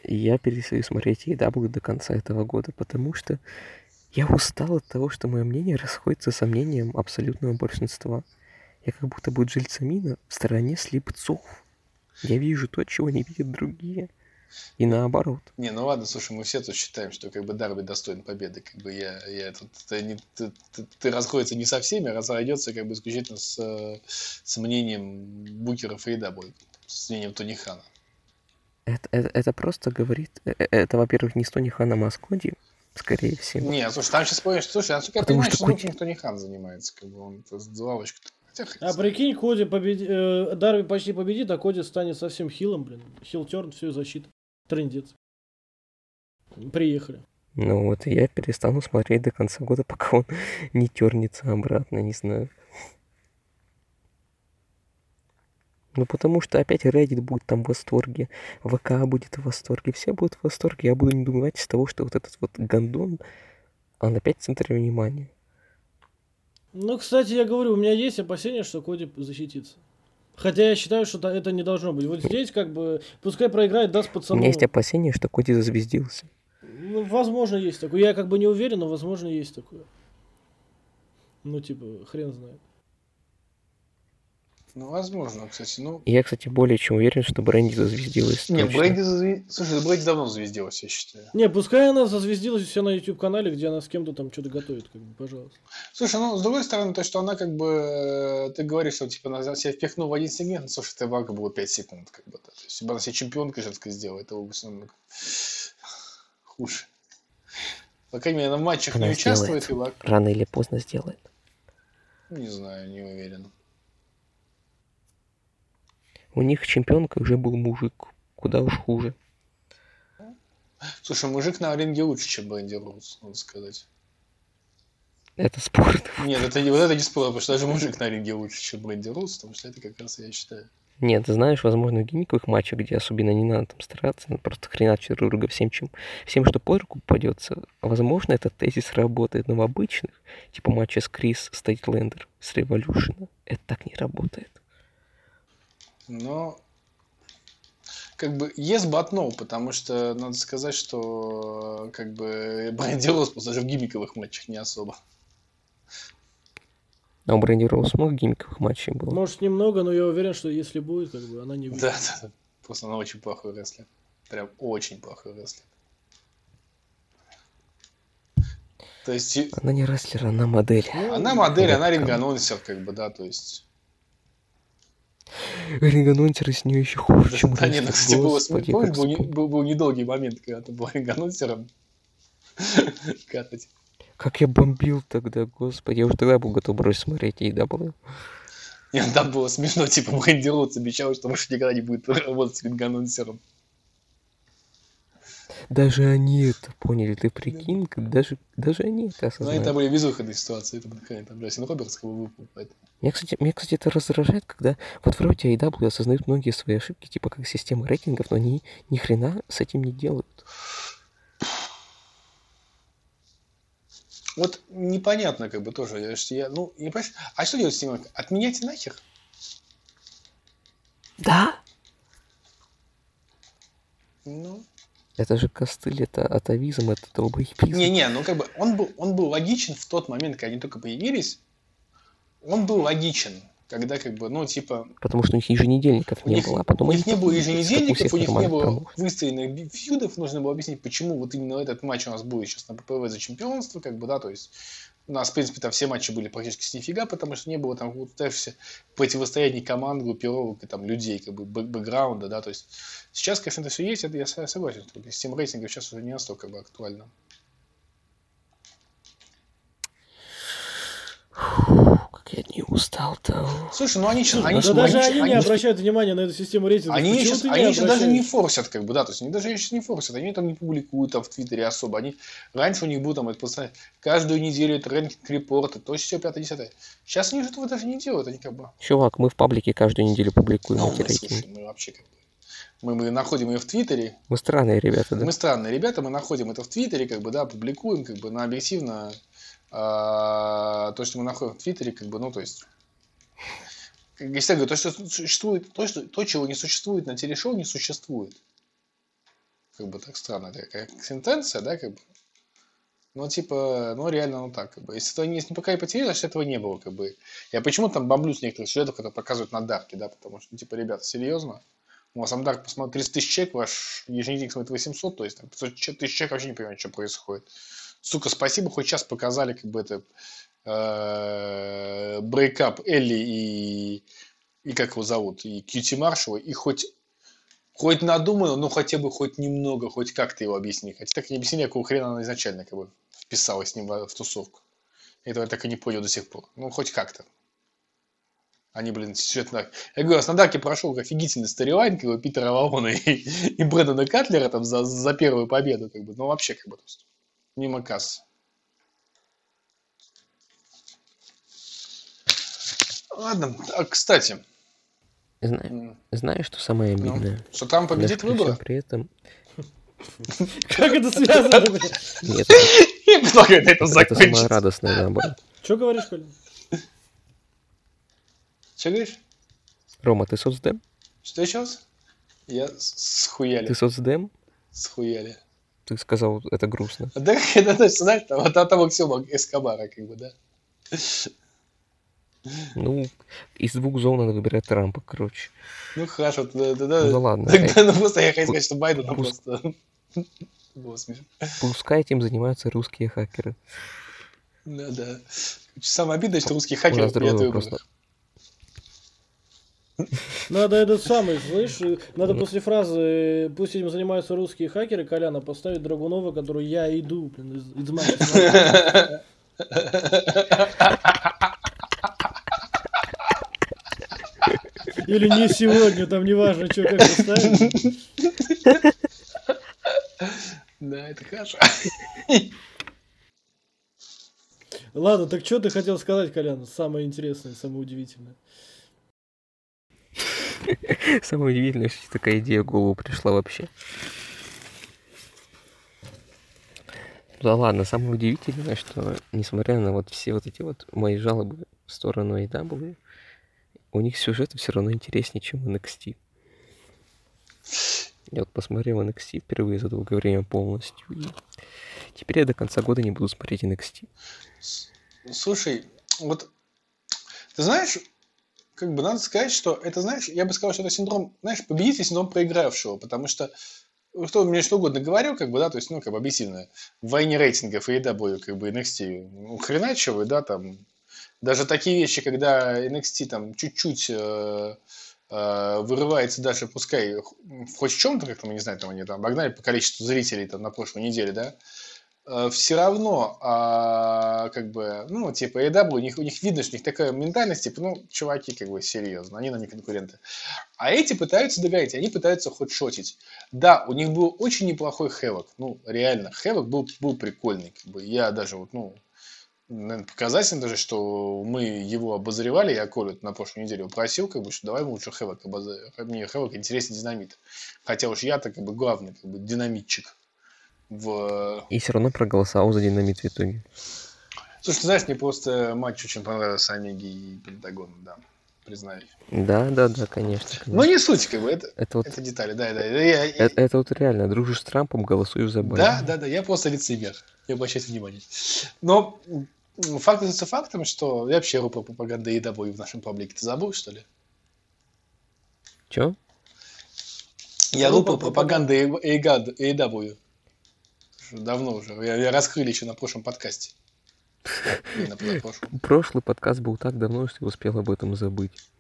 я перестаю смотреть EW до конца этого года, потому что я устал от того, что мое мнение расходится со мнением абсолютного большинства. Я как будто бы Джельцамина в стороне слепцов. Я вижу то, чего не видят другие. И наоборот. Не, ну ладно, слушай, мы все тут считаем, что как бы Дарби достоин победы. Как бы я, я тут, ты, не, ты, ты, ты расходится не со всеми, а разойдется как бы исключительно с, с мнением букеров и с мнением Тони Хана. Это, это, это просто говорит... э, э, Это, во-первых, не Стони Хана Маскоди, скорее всего. Не, слушай, там сейчас понимаешь, слушай, насколько я понимаю, что что Коди- букинг Тони Хан занимается, как бы он с лавочку. А прикинь, Коди победи... э, Дарби почти победит, а Коди станет совсем хилом, блин. Хил терн, все, защита. Трендец. Приехали. Ну вот, я перестану смотреть до конца года, пока он не тернется обратно, не знаю. Ну потому что опять Reddit будет там в восторге, ВК будет в восторге, все будут в восторге. Я буду не думать с того, что вот этот вот гандон, он опять в центре внимания. Ну, кстати, я говорю, у меня есть опасения, что Коди защитится. Хотя я считаю, что это не должно быть. Вот здесь как бы, пускай проиграет, даст У пацану. меня есть опасение, что Коди зазвездился. Ну, возможно, есть такое. Я как бы не уверен, но возможно, есть такое. Ну, типа, хрен знает. Ну, возможно, кстати. Ну, И я, кстати, более чем уверен, что Бренди зазвездилась. не, точно. Бренди зазв... Слушай, Бренди давно зазвездилась, я считаю. Не, пускай она зазвездилась у себя на YouTube-канале, где она с кем-то там что-то готовит, как бы, пожалуйста. Слушай, ну, с другой стороны, то, что она как бы, э, ты говоришь, что типа она себя впихнула в один сегмент, ну, слушай, это благо было 5 секунд, как бы. То есть, если бы она себя чемпионкой женской сделала, это бы намного хуже. По крайней мере, она в матчах Она не участвует, сделает. и лак- Рано или поздно сделает. не знаю, не уверен. У них чемпионкой уже был мужик. Куда уж хуже. Слушай, мужик на ринге лучше, чем Бренди Роуз, надо сказать. Это спорт. Нет, это не, вот это не спор, потому что даже мужик на ринге лучше, чем Бренди Роуз, потому что это как раз я считаю. Нет, ты знаешь, возможно, в гиммиковых матчах, где особенно не надо там стараться, просто хреначить друг друга всем, чем, всем, что под руку попадется, возможно, этот тезис работает, но в обычных, типа матча с Крис Стейтлендер, с Revolution а, это так не работает. Но как бы yes, but no, потому что надо сказать, что как бы Бренди Роудс просто даже в гиммиковых матчах не особо. А у Бренди Роудс много гиммиковых матчей было. Может, немного, но я уверен, что если будет, как бы, она не выйдет. Да, да, да. Просто она очень плохой рестлер. Прям очень плохой рестлер. То есть Она не рестлер, она модель. Ну, она модель, она ринг-анонсер, как бы, да, то есть... Ринганонсеры с нее еще хуже, чем Да нет, кстати, было, помнишь, был, был, был недолгий момент, когда ты был ринг-анонсером. Катать. Как я бомбил тогда, господи. Я уже тогда был готов бросить смотреть AEW. Нет, там было смешно, типа Бренди Роудс обещал, что больше никогда не будет работать с ринг-анонсером. Даже они это поняли, ты прикинь, как даже, даже они это осознали. это были безвыходные ситуации, это, блин, там Джастин Робертс кого выпал, поэтому... Меня, кстати, меня, кстати, это раздражает, когда вот вроде AEW осознают многие свои ошибки, типа как система рейтингов, но они ни хрена с этим не делают. Вот непонятно, как бы тоже. Я- ну, не понимаешь, а что делать с ним? Отменять нахер? Да? Ну, Это же костыль, это атовизм, это долбоебизм. не-не, ну как бы он был, он был логичен в тот момент, когда они только появились. Он был логичен, когда как бы, ну, типа, Потому что у них еженедельников у не них, было, а потом у них не было еженедельников, у них не было промоушенов. выстроенных фьюдов, нужно было объяснить, почему вот именно этот матч у нас будет сейчас на ППВ за чемпионство, как бы, да, то есть у нас, в принципе, там все матчи были практически с нифига, потому что не было там все противостояний команд, группировок и там людей, как бы бэк- бэкграунда, да, то есть сейчас, конечно, это все есть, это я с- согласен, только система рейтингов сейчас уже не настолько как бы, актуальна. Как я от нее устал-то. Слушай, ну они сейчас, они, да даже они они, не обращают внимания на эту систему рейтинга. Они Почему сейчас, они не сейчас даже не форсят, как бы, да, то есть они даже сейчас не форсят, они там не публикуют там в Твиттере особо. Они, раньше у них был там, это просто каждую неделю это рэнкинг репорты, то все, пятое, десятое. Сейчас они же этого даже не делают, они как бы, Чувак, мы в паблике каждую неделю публикуем ну, эти мы, рейтинги. слушай, мы вообще как бы, мы, мы находим ее в Твиттере, Мы странные ребята, да? мы странные ребята, мы находим это в Твиттере, как бы, да, публикуем, как бы, на объективно, а, то, что мы находим в Твиттере, как бы, ну, то есть, я всегда говорю, то, что существует, то, что, то, чего не существует на телешоу, не существует. как бы так странно, это как сентенция, да, как бы. Ну, типа, ну, реально, ну, так, как бы. Если этого не, если пока и по значит, этого не было, как бы. Я почему там бомблю с некоторых сюжетов, которые показывают на Дарке, да, потому что, ну, типа, ребята, серьезно? У вас там Дарк посмотрит 300 тысяч человек, ваш еженедельник смотрит 800, то есть там 500 тысяч человек вообще не понимают, что происходит. Сука, спасибо, хоть сейчас показали, как бы, это, э, брейкап Элли и, и как его зовут, и Кьюти Маршала, и хоть Хоть надумано, но хотя бы хоть немного, хоть как-то его объясни. Хотя так и не объяснили, какого хрена она изначально как бы вписалась с ним в, тусовку. Этого я так и не понял до сих пор. Ну, хоть как-то. Они, блин, сюжетно... Я говорю, на Дарке прошел офигительный сторилайн, как бы Питера Ваона и, и Брэдона កា тлера там за, за первую победу, как бы. Ну, вообще, как бы, просто мимо касс. Ладно, а, кстати, Зна- Знаешь, что самое ну, обидное? что там победит выборы? при этом... Как это связано? Нет, Я предлагаю на этом это самое радостное, наоборот. Че говоришь, Коля? Что говоришь? Рома, ты соцдем? Что еще раз? Я схуяли. Ты соцдем? Схуяли. Ты сказал, это грустно. Да, это, значит, знаешь, там, вот от того Ксюма Эскобара, как бы, да. Ну, из двух зон надо выбирать Трампа, короче. Ну, хорошо, да, да, да. Ну ладно. Тогда, ну, просто я хотел сказать, что Байден ну, Пусть- просто... Было смешно. Пускай этим занимаются русские хакеры. Да, да. Самое обидное, что русские хакеры вопрос. выборах. Надо этот самый, слышь, надо после фразы «Пусть этим занимаются русские хакеры» Коляна поставить Драгунова, который «Я иду» блин, из, из матча. Или не сегодня, там неважно, что как поставить. Да, это хорошо. Ладно, так что ты хотел сказать, Колян? Самое интересное, самое удивительное. Самое удивительное, что такая идея в голову пришла вообще. Да ладно, самое удивительное, что несмотря на вот все вот эти вот мои жалобы в сторону AW, у них сюжеты все равно интереснее, чем в NXT. Я вот посмотрел NXT впервые за долгое время полностью. И теперь я до конца года не буду смотреть NXT. Слушай, вот ты знаешь, как бы надо сказать, что это, знаешь, я бы сказал, что это синдром, знаешь, победитель синдром проигравшего, потому что кто мне что угодно говорил, как бы, да, то есть, ну, как бы объяснительно, в войне рейтингов AEW, как бы, NXT, ну, да, там, даже такие вещи, когда NXT там чуть-чуть э, э, вырывается даже, пускай хоть в чем-то, как там, я не знаю, там они там обогнали по количеству зрителей там на прошлой неделе, да, все равно, а, как бы, ну, типа, AEW, у них, у них видно, что у них такая ментальность, типа, ну, чуваки, как бы, серьезно, они нам не конкуренты. А эти пытаются догонять, они пытаются хедшотить. Да, у них был очень неплохой Хэвок, ну, реально, Хэвок был, был прикольный, как бы, я даже вот, ну, показательно даже, что мы его обозревали, я Колю на прошлой неделе его просил, как бы, что давай мы лучше Хэвок обозреваем, мне Хэвок интереснее динамит. Хотя уж я-то, как бы, главный, как бы, динамитчик в... И все равно проголосовал за динамит в итоге. Слушай, ты знаешь, мне просто матч очень понравился Омеги и Пентагона, да, признаюсь. Да, да, да, конечно. Но конечно. не суть, как бы, это, Это вот, это детали, да, да. Я, я- это, это вот реально, дружишь с Трампом, голосуешь за Байдена. да, да, да, я просто лицемер, не обращайте внимания. Но факт остается фактом, что я вообще ру про пропаганду и в нашем паблике. Ты забыл, что ли? Чё? Я Ну, ру про про пропаганду AEW. Давно уже. Я, я раскрыли еще на прошлом подкасте. Прошлый подкаст был так давно, что я успел об этом забыть.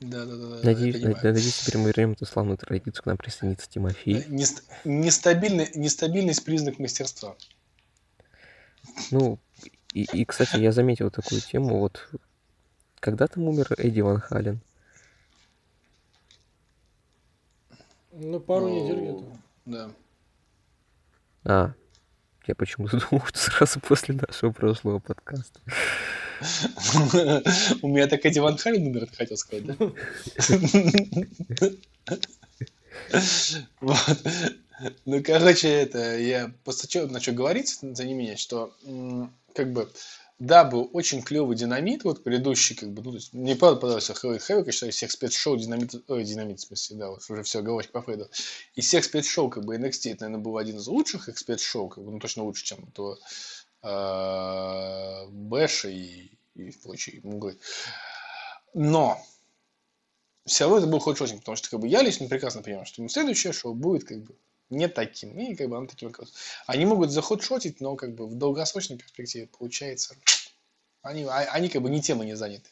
Да, да, да, да. Надеюсь, надеюсь, теперь мы вернем эту славную традицию, к нам присоединится Тимофей. Нест- нестабильный- нестабильность признак мастерства. Ну, и, и, кстати, я заметил такую тему, вот, когда там умер Эдди Ван Хален? Ну, пару Ну, недель где-то. Да. А, я почему-то думал, что сразу после нашего прошлого подкаста. У меня так Эдди Ван Хален умер, ты хотел сказать, да? Вот. Ну, короче, это я просто что говорить за не меня, что как бы да, был очень клевый динамит, вот предыдущий, как бы, ну, то есть, мне правда понравился Хэллоуин Хэвок, я считаю, всех спецшоу динамит, ой, динамит, в смысле, да, вот уже все, оговорки по Фрейду. Из всех спецшоу, как бы, NXT, это, наверное, был один из лучших их спецшоу, как бы, ну, точно лучше, чем то э, Бэша и, и прочие муглы. Но все равно это был ход потому что как бы я лично прекрасно понимаю, что следующее шоу будет как бы не таким. И как бы оно таким Они могут заход шотить, но как бы в долгосрочной перспективе получается. Они, а, они как бы не темы не заняты.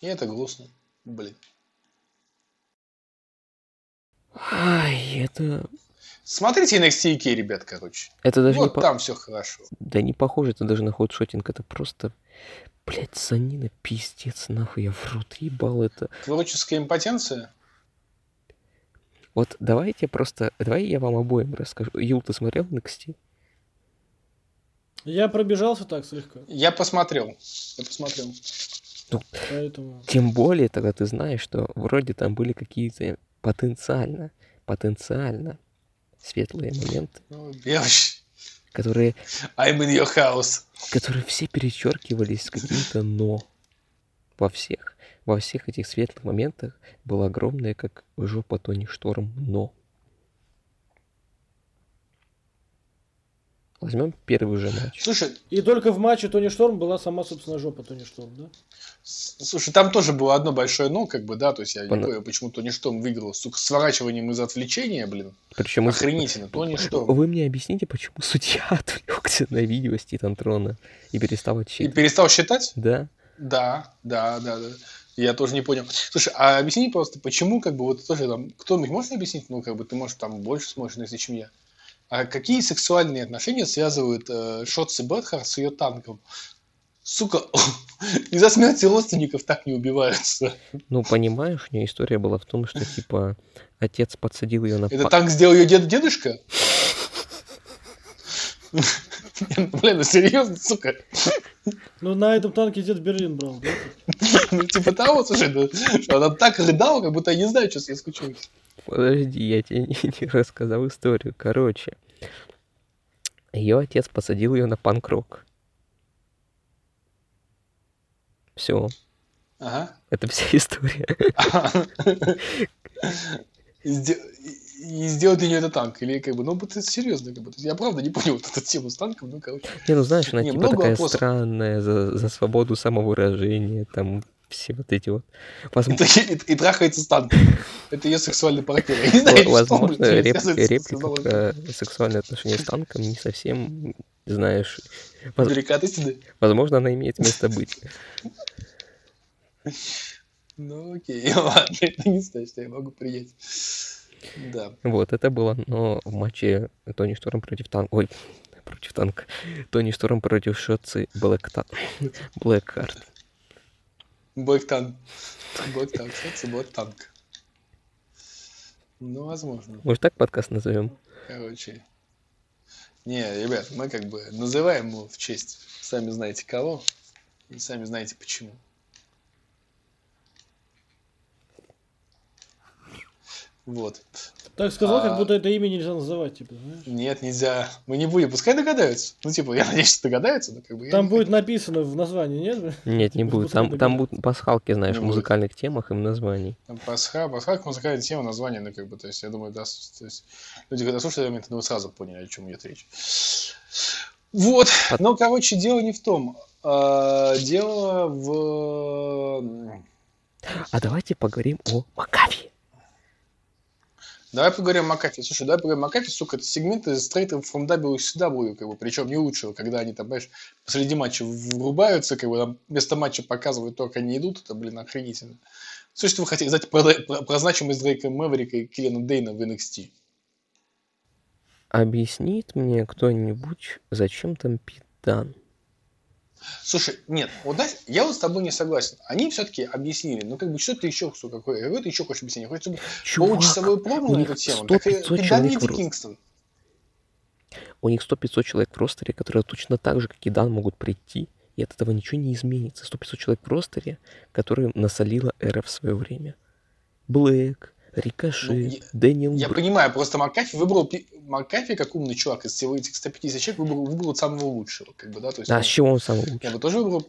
И это грустно. Блин. Ай, это... Смотрите NXT UK, ребят, короче. Это даже вот не по- там все хорошо. Да не похоже это даже на ходшотинг, это просто... Блядь, санина, пиздец, нахуй, я в рот ебал это. Творческая импотенция. Вот давайте просто... Давай я вам обоим расскажу. Юл, ты смотрел NXT? Я пробежался так слегка, Я посмотрел. Я посмотрел. поэтому... Тем более, тогда ты знаешь, что вроде там были какие-то потенциально, потенциально светлые моменты, Ну, которые, I'm in your house. которые все перечеркивались каким-то «но». Во всех, во всех этих светлых моментах было огромное, как жопа Тони Шторм, «но». Возьмем первый же матч. Слушай, И только в матче Тони Шторм была сама, собственно, жопа Тони Шторм, да? с- слушай, там тоже было одно большое «но», как бы, да, то есть я не Пона- понял, почему Тони Шторм выиграл, сука, сворачиванием из отвлечения, блин. Причем Охренительно, Тони Шторм. Вы мне объясните, почему судья отвлекся на видео с Титантрона и перестал И отчитывать? перестал считать? Да? Да, да, да, да. Я тоже не понял. Слушай, а объясни просто, почему, как бы, вот тоже там, кто-нибудь может объяснить, ну, как бы, ты, может, там больше сможешь найти, чем я. А какие сексуальные отношения связывают э, Шотси Бетхар с ее танком? Сука, из-за смерти родственников так не убиваются. Ну, понимаешь, у нее история была в том, что, типа, отец подсадил ее на... Это па- танк сделал ее дед дедушка? Блин, ну серьезно, сука. Ну, на этом танке дед Берлин брал, да? Ну, типа того, слушай, ну, что она так рыдала, как будто я не знаю, что я скучаюсь. Подожди, я тебе не, не рассказал историю. Короче, ее отец посадил ее на панк-рок. Все, Ага. это вся история. И сде- и- и сделать для нее это танк. Или как бы, ну, это серьезно, как бы. Я правда не понял вот эту тему с танком, ну, короче. Не, ну знаешь, она Не, типа такая вопросов. странная, за, за свободу самовыражения, там все вот эти вот. Возм- Это и, и трахается с танком. Это ее сексуальный партнер. Я не знаю, Во- что, Возможно, блин, реп- реплика про сексуальные отношения с танком не совсем, знаешь, воз- истины. возможно, она имеет место быть. Ну, окей, ладно, это не знаю, что я могу принять. Да. Вот, это было, но в матче Тони Шторм против танка... Ой, против танка. Тони Шторм против Шотцы Блэк Та- Блэкхарт. Блэк танк. Блэк танк, кстати, блэк танк. Ну, возможно. Может, так подкаст назовем? Короче. Не, ребят, мы как бы называем его в честь, сами знаете кого, и сами знаете почему. Вот. Так сказал, А. как будто это имя нельзя называть, типа, знаешь? Нет, нельзя. Мы не будем. Пускай догадаются. Ну, типа, я надеюсь, что догадаются, но как бы... Там будет написано в названии, нет? Нет, не будет. Там, там будут пасхалки, знаешь, в будет. музыкальных темах и в названий. Пасха, Пасха, музыкальная тема, название, ну, как бы, то есть, я думаю, да, то есть, люди, когда слушали момент, ну, сразу поняли, о чем идет речь. Вот, Под- ну, короче, дело не в том. А, дело в... А давайте поговорим о Макафи. Давай поговорим о Макафе. Слушай, давай поговорим о Макафе, сука, это сегменты straight from WCW, как бы, причем не лучшего, когда они там, знаешь, посреди матча врубаются, как бы, там вместо матча показывают то, как они идут, это, блин, охренительно. Все, что вы хотите сказать про, про, про значимость Дрейка Мэверика и Киллиана Дейна в NXT. Объяснит мне кто-нибудь, зачем там Пит Дан? Слушай, нет, вот знаешь, я вот с тобой не согласен. Они все-таки объяснили, ну как бы что ты еще, сука, какое, какое ты еще хочешь объяснение? Хочешь чтобы Чувак, получасовую промо у на эту тему? Как и 100-500 человек Давид в рот. Кингстон. у них 100-500 человек в ростере, которые точно так же, как и Дан, могут прийти, и от этого ничего не изменится. 100-500 человек в ростере, которые насолила эра в свое время. Блэк, Рикошет, Ну, я- Дэниел Я Бр- понимаю, просто Макафи выбрал... Макафи, как умный чувак из всего этих 150 человек, выбрал, выбрал самого лучшего, как бы, да, то есть... А он- с чего он самый Я лучший? бы тоже выбрал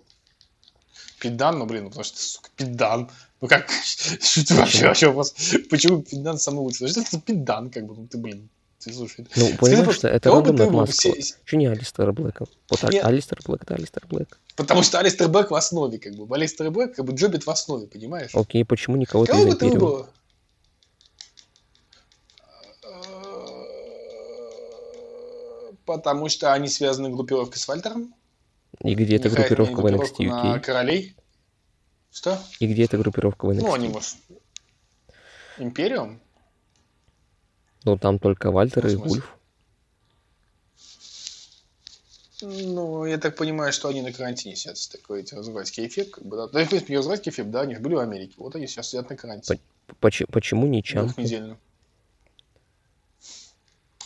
Пидан, ну, блин, ну, потому что, сука, Пидан. Ну, как, что ты вообще, вообще вопрос, почему Пидан самый лучший? Потому что это Пидан, как бы, ну, ты, блин, ты слушай. Ну, Скажи понимаешь, просто, это ты выбрал от Маскова. все- не Алистера Блэка? Вот так, Нет. Алистер Блэк, это Алистер Блэк. Потому что Алистер Блэк в основе, как бы. Алистер Блэк, как бы, джобит в основе, понимаешь? Окей, почему никого-то Кого из бы ты выбрал? Потому что они связаны группировкой с Вальтером. И где эта группировка в NXT группировку на UK? королей. Что? И где эта группировка в Ну, они, NXT? может... Империум? Ну, там только Вальтер и? Вульф. Ну, я так понимаю, что они на карантине если такой эти развивать кейфеб, как бы, да. Да, и, в принципе, не развивать кейфеб, да, они же были в Америке. Вот они сейчас сидят на карантине. Поч- Почему не Чампа? Двухнедельно.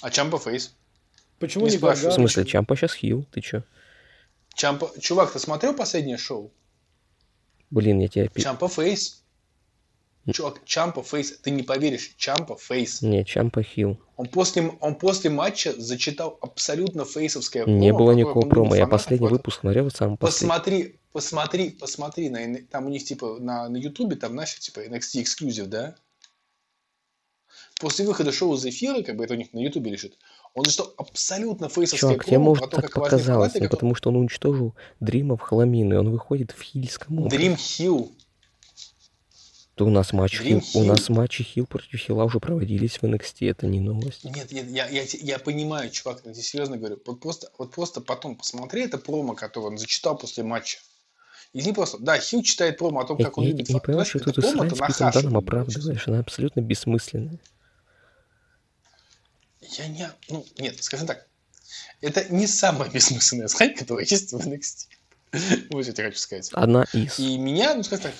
А Чампа Фейс? Почему Не не спрашивай, В смысле, Чампа сейчас хил? Ты чё? Чампа... Чувак, ты смотрел последнее шоу? Блин, я тебя... Чампа Фейс. Чувак, Чампа Фейс, ты не поверишь, Чампа Фейс. Не, Чампа хил. Он после, он после матча зачитал абсолютно фейсовское промо. Не было никакого промо. Я последний этом- выпуск смотрел, последний. Посмотри, посмотри, посмотри, на, там у них типа на, на Ютубе, там, знаешь, типа NXT эксклюзив, да? После выхода шоу из эфира, как бы это у них на Ютубе лежит, он зачитал абсолютно фейсовское Чувак, тебе промо может так показалось, как потому что он уничтожил Дрима в хламину, и он выходит в хильском образе. Dream Hill. То у нас матч Dream хил, у нас матчи хил против хила уже проводились в NXT, это не новость. Нет, нет, я, я, я понимаю, чувак, я тебе серьезно говорю. Вот просто, вот просто потом посмотри это промо, которое он зачитал после матча. И не просто, да, Хилл читает промо о том, Я, как он я- любит я не понимаю, что ты тут с было, оправдываешь, она абсолютно бессмысленная. Я не... Ну, нет, скажем так. Это не самая бессмысленная срань, которая есть в NXT. Вот что я тебе хочу сказать. Одна из. И меня, ну, скажем так,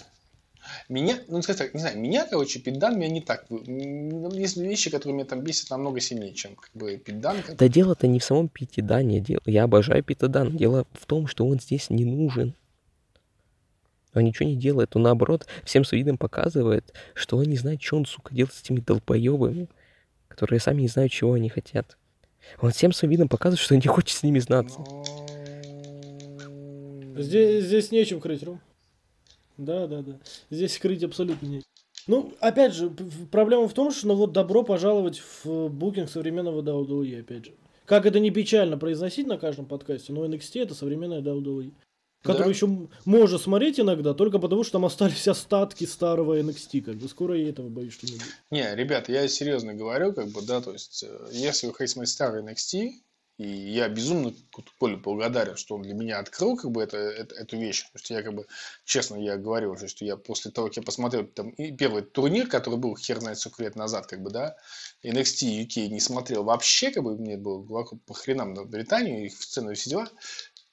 меня, ну, скажем так, не знаю, меня, короче, Питдан меня не так... Есть вещи, которые меня там бесят намного сильнее, чем, как бы, Питдан. как- Да дело-то не в самом Пите Дане. Дело... Я обожаю Пита Дана. Дело в том, что он здесь не нужен. Он ничего не делает. Он, наоборот, всем своим видом показывает, что он не знает, что он, сука, делает с этими долбоебами, которые сами не знают, чего они хотят. Он всем своим видом показывает, что не хочет с ними знаться. Здесь, здесь нечем крыть, Ром. Да, да, да. Здесь крыть абсолютно нечем. Ну, опять же, проблема в том, что ну вот добро пожаловать в букинг современного WWE, опять же. Как это не печально произносить на каждом подкасте, но NXT это современная WWE. Которую Да. еще можно смотреть иногда, только потому что там остались остатки старого NXT, как бы. Скоро и этого боюсь, что не будет. Не, ребят, я серьезно говорю, как бы, да, то есть, э, если вы хотите смотреть старый NXT, и я безумно Коле благодарен, что он для меня открыл, как бы, это, это- эту вещь, потому что я, как бы, честно, я говорил уже, что я после того, как я посмотрел там и первый турнир, который был хер знает сколько лет назад, как бы, да, NXT UK не смотрел вообще, как бы, мне было глубоко по хренам на Британию, их сцену и все дела,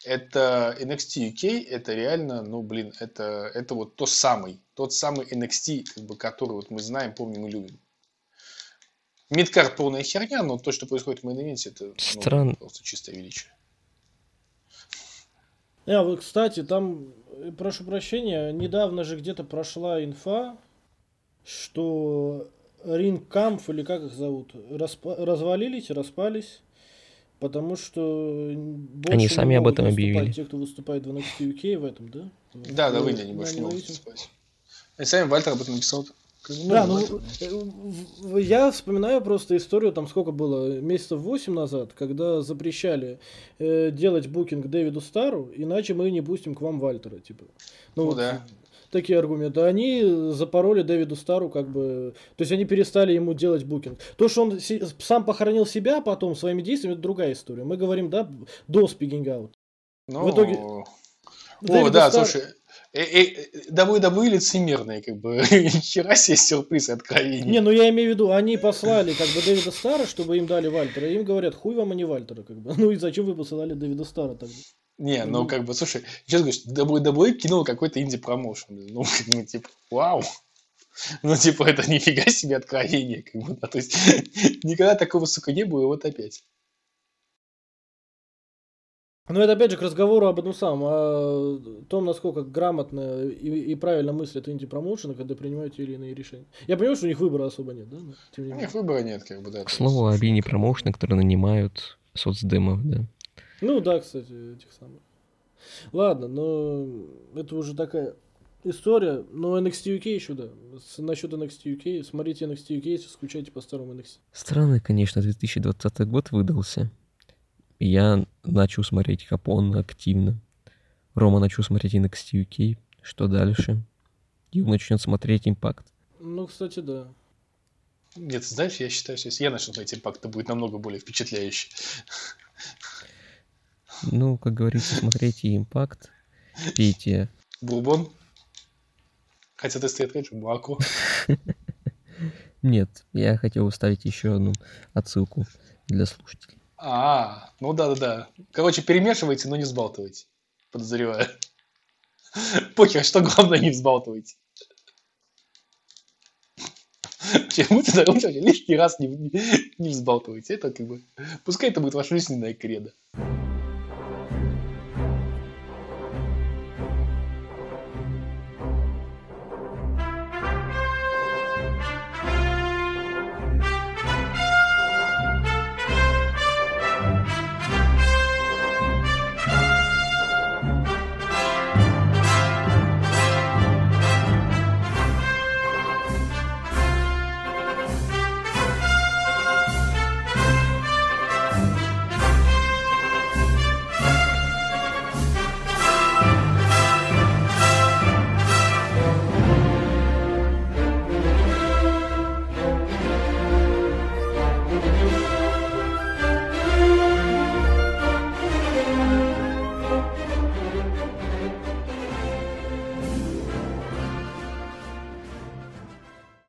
это NXT UK, это реально, ну, блин, это, это вот то самый, тот самый NXT, как бы, который вот мы знаем, помним и любим. Мидкарт полная херня, но то, что происходит в мейн это ну, Странно. просто чистое величие. А, вот, кстати, там, э, прошу прощения, недавно же где-то прошла инфа, что Ринг Камф, или как их зовут, распа- развалились, распались, потому что больше Они не сами об этом объявили. Те, кто выступает в NXT UK в этом, да? Да, да, Ну, Индии они больше не могут выступать. И сами Вальтер об этом написал. Да, ну, э, я вспоминаю просто историю, там сколько было, месяцев 8 назад, когда запрещали э, делать букинг Дэвиду Стару, иначе мы не пустим к вам Вальтера, типа. Ну, Ну вот да. Такие аргументы. Они запороли Дэвиду Стару, как бы, то есть они перестали ему делать букинг. То, что он сам похоронил себя потом своими действиями, это другая история. Мы говорим, да, до спигинг аут. Ну, в итоге- О, Дэвиду да, Стар- слушай. Э, э, WWE лицемерные, как бы. Хера себе сюрприз и откровение. Не, ну я имею в виду, они послали как бы Дэвида Стара, чтобы им дали Вальтера, и им говорят, хуй вам, а не Вальтера, как бы. Ну и зачем вы посылали Дэвида Стара тогда? Не, ну Ну. как бы, слушай, сейчас говоришь, WWE кинул какой-то инди-промоушен. Ну, как бы, типа, вау. Ну, типа, это нифига себе откровение, как бы, да, то есть, никогда такого, сука, не было, и вот опять. Но это опять же к разговору об этом самом, о том, насколько грамотно и, и правильно мыслят инди-промоушены, когда принимают те или иные решения. Я понимаю, что у них выбора особо нет, да? Но, тем не У менее. них выбора нет, как бы, да. К слову, есть- об не промоушены, которые нанимают соцдемов, да. Ну да, кстати, этих самых. Ладно, но это уже такая история. Но NXT UK еще, да. С- насчет NXT UK, смотрите NXT UK, если скучаете по старому NXT. Странный, конечно, 2020 год выдался. Я начал смотреть Хапон активно. Рома начал смотреть NXT UK. Что дальше? Ю начнет смотреть Импакт. Ну, кстати, да. Нет, знаешь, я считаю, что если я начну смотреть импакт, то будет намного более впечатляюще. Ну, как говорится, смотрите Импакт, пейте. Бурбон. Хотя ты стоит, конечно, молоко. Нет, я хотел вставить еще одну отсылку для слушателей. А, ну да-да-да. Короче, перемешивайте, но не взбалтывайте. Подозреваю. Похер, что главное, не взбалтывайте. Почему ты лучше лишний раз не, не, не взбалтывайте? Это как бы... Пускай это будет ваша жизненная кредо.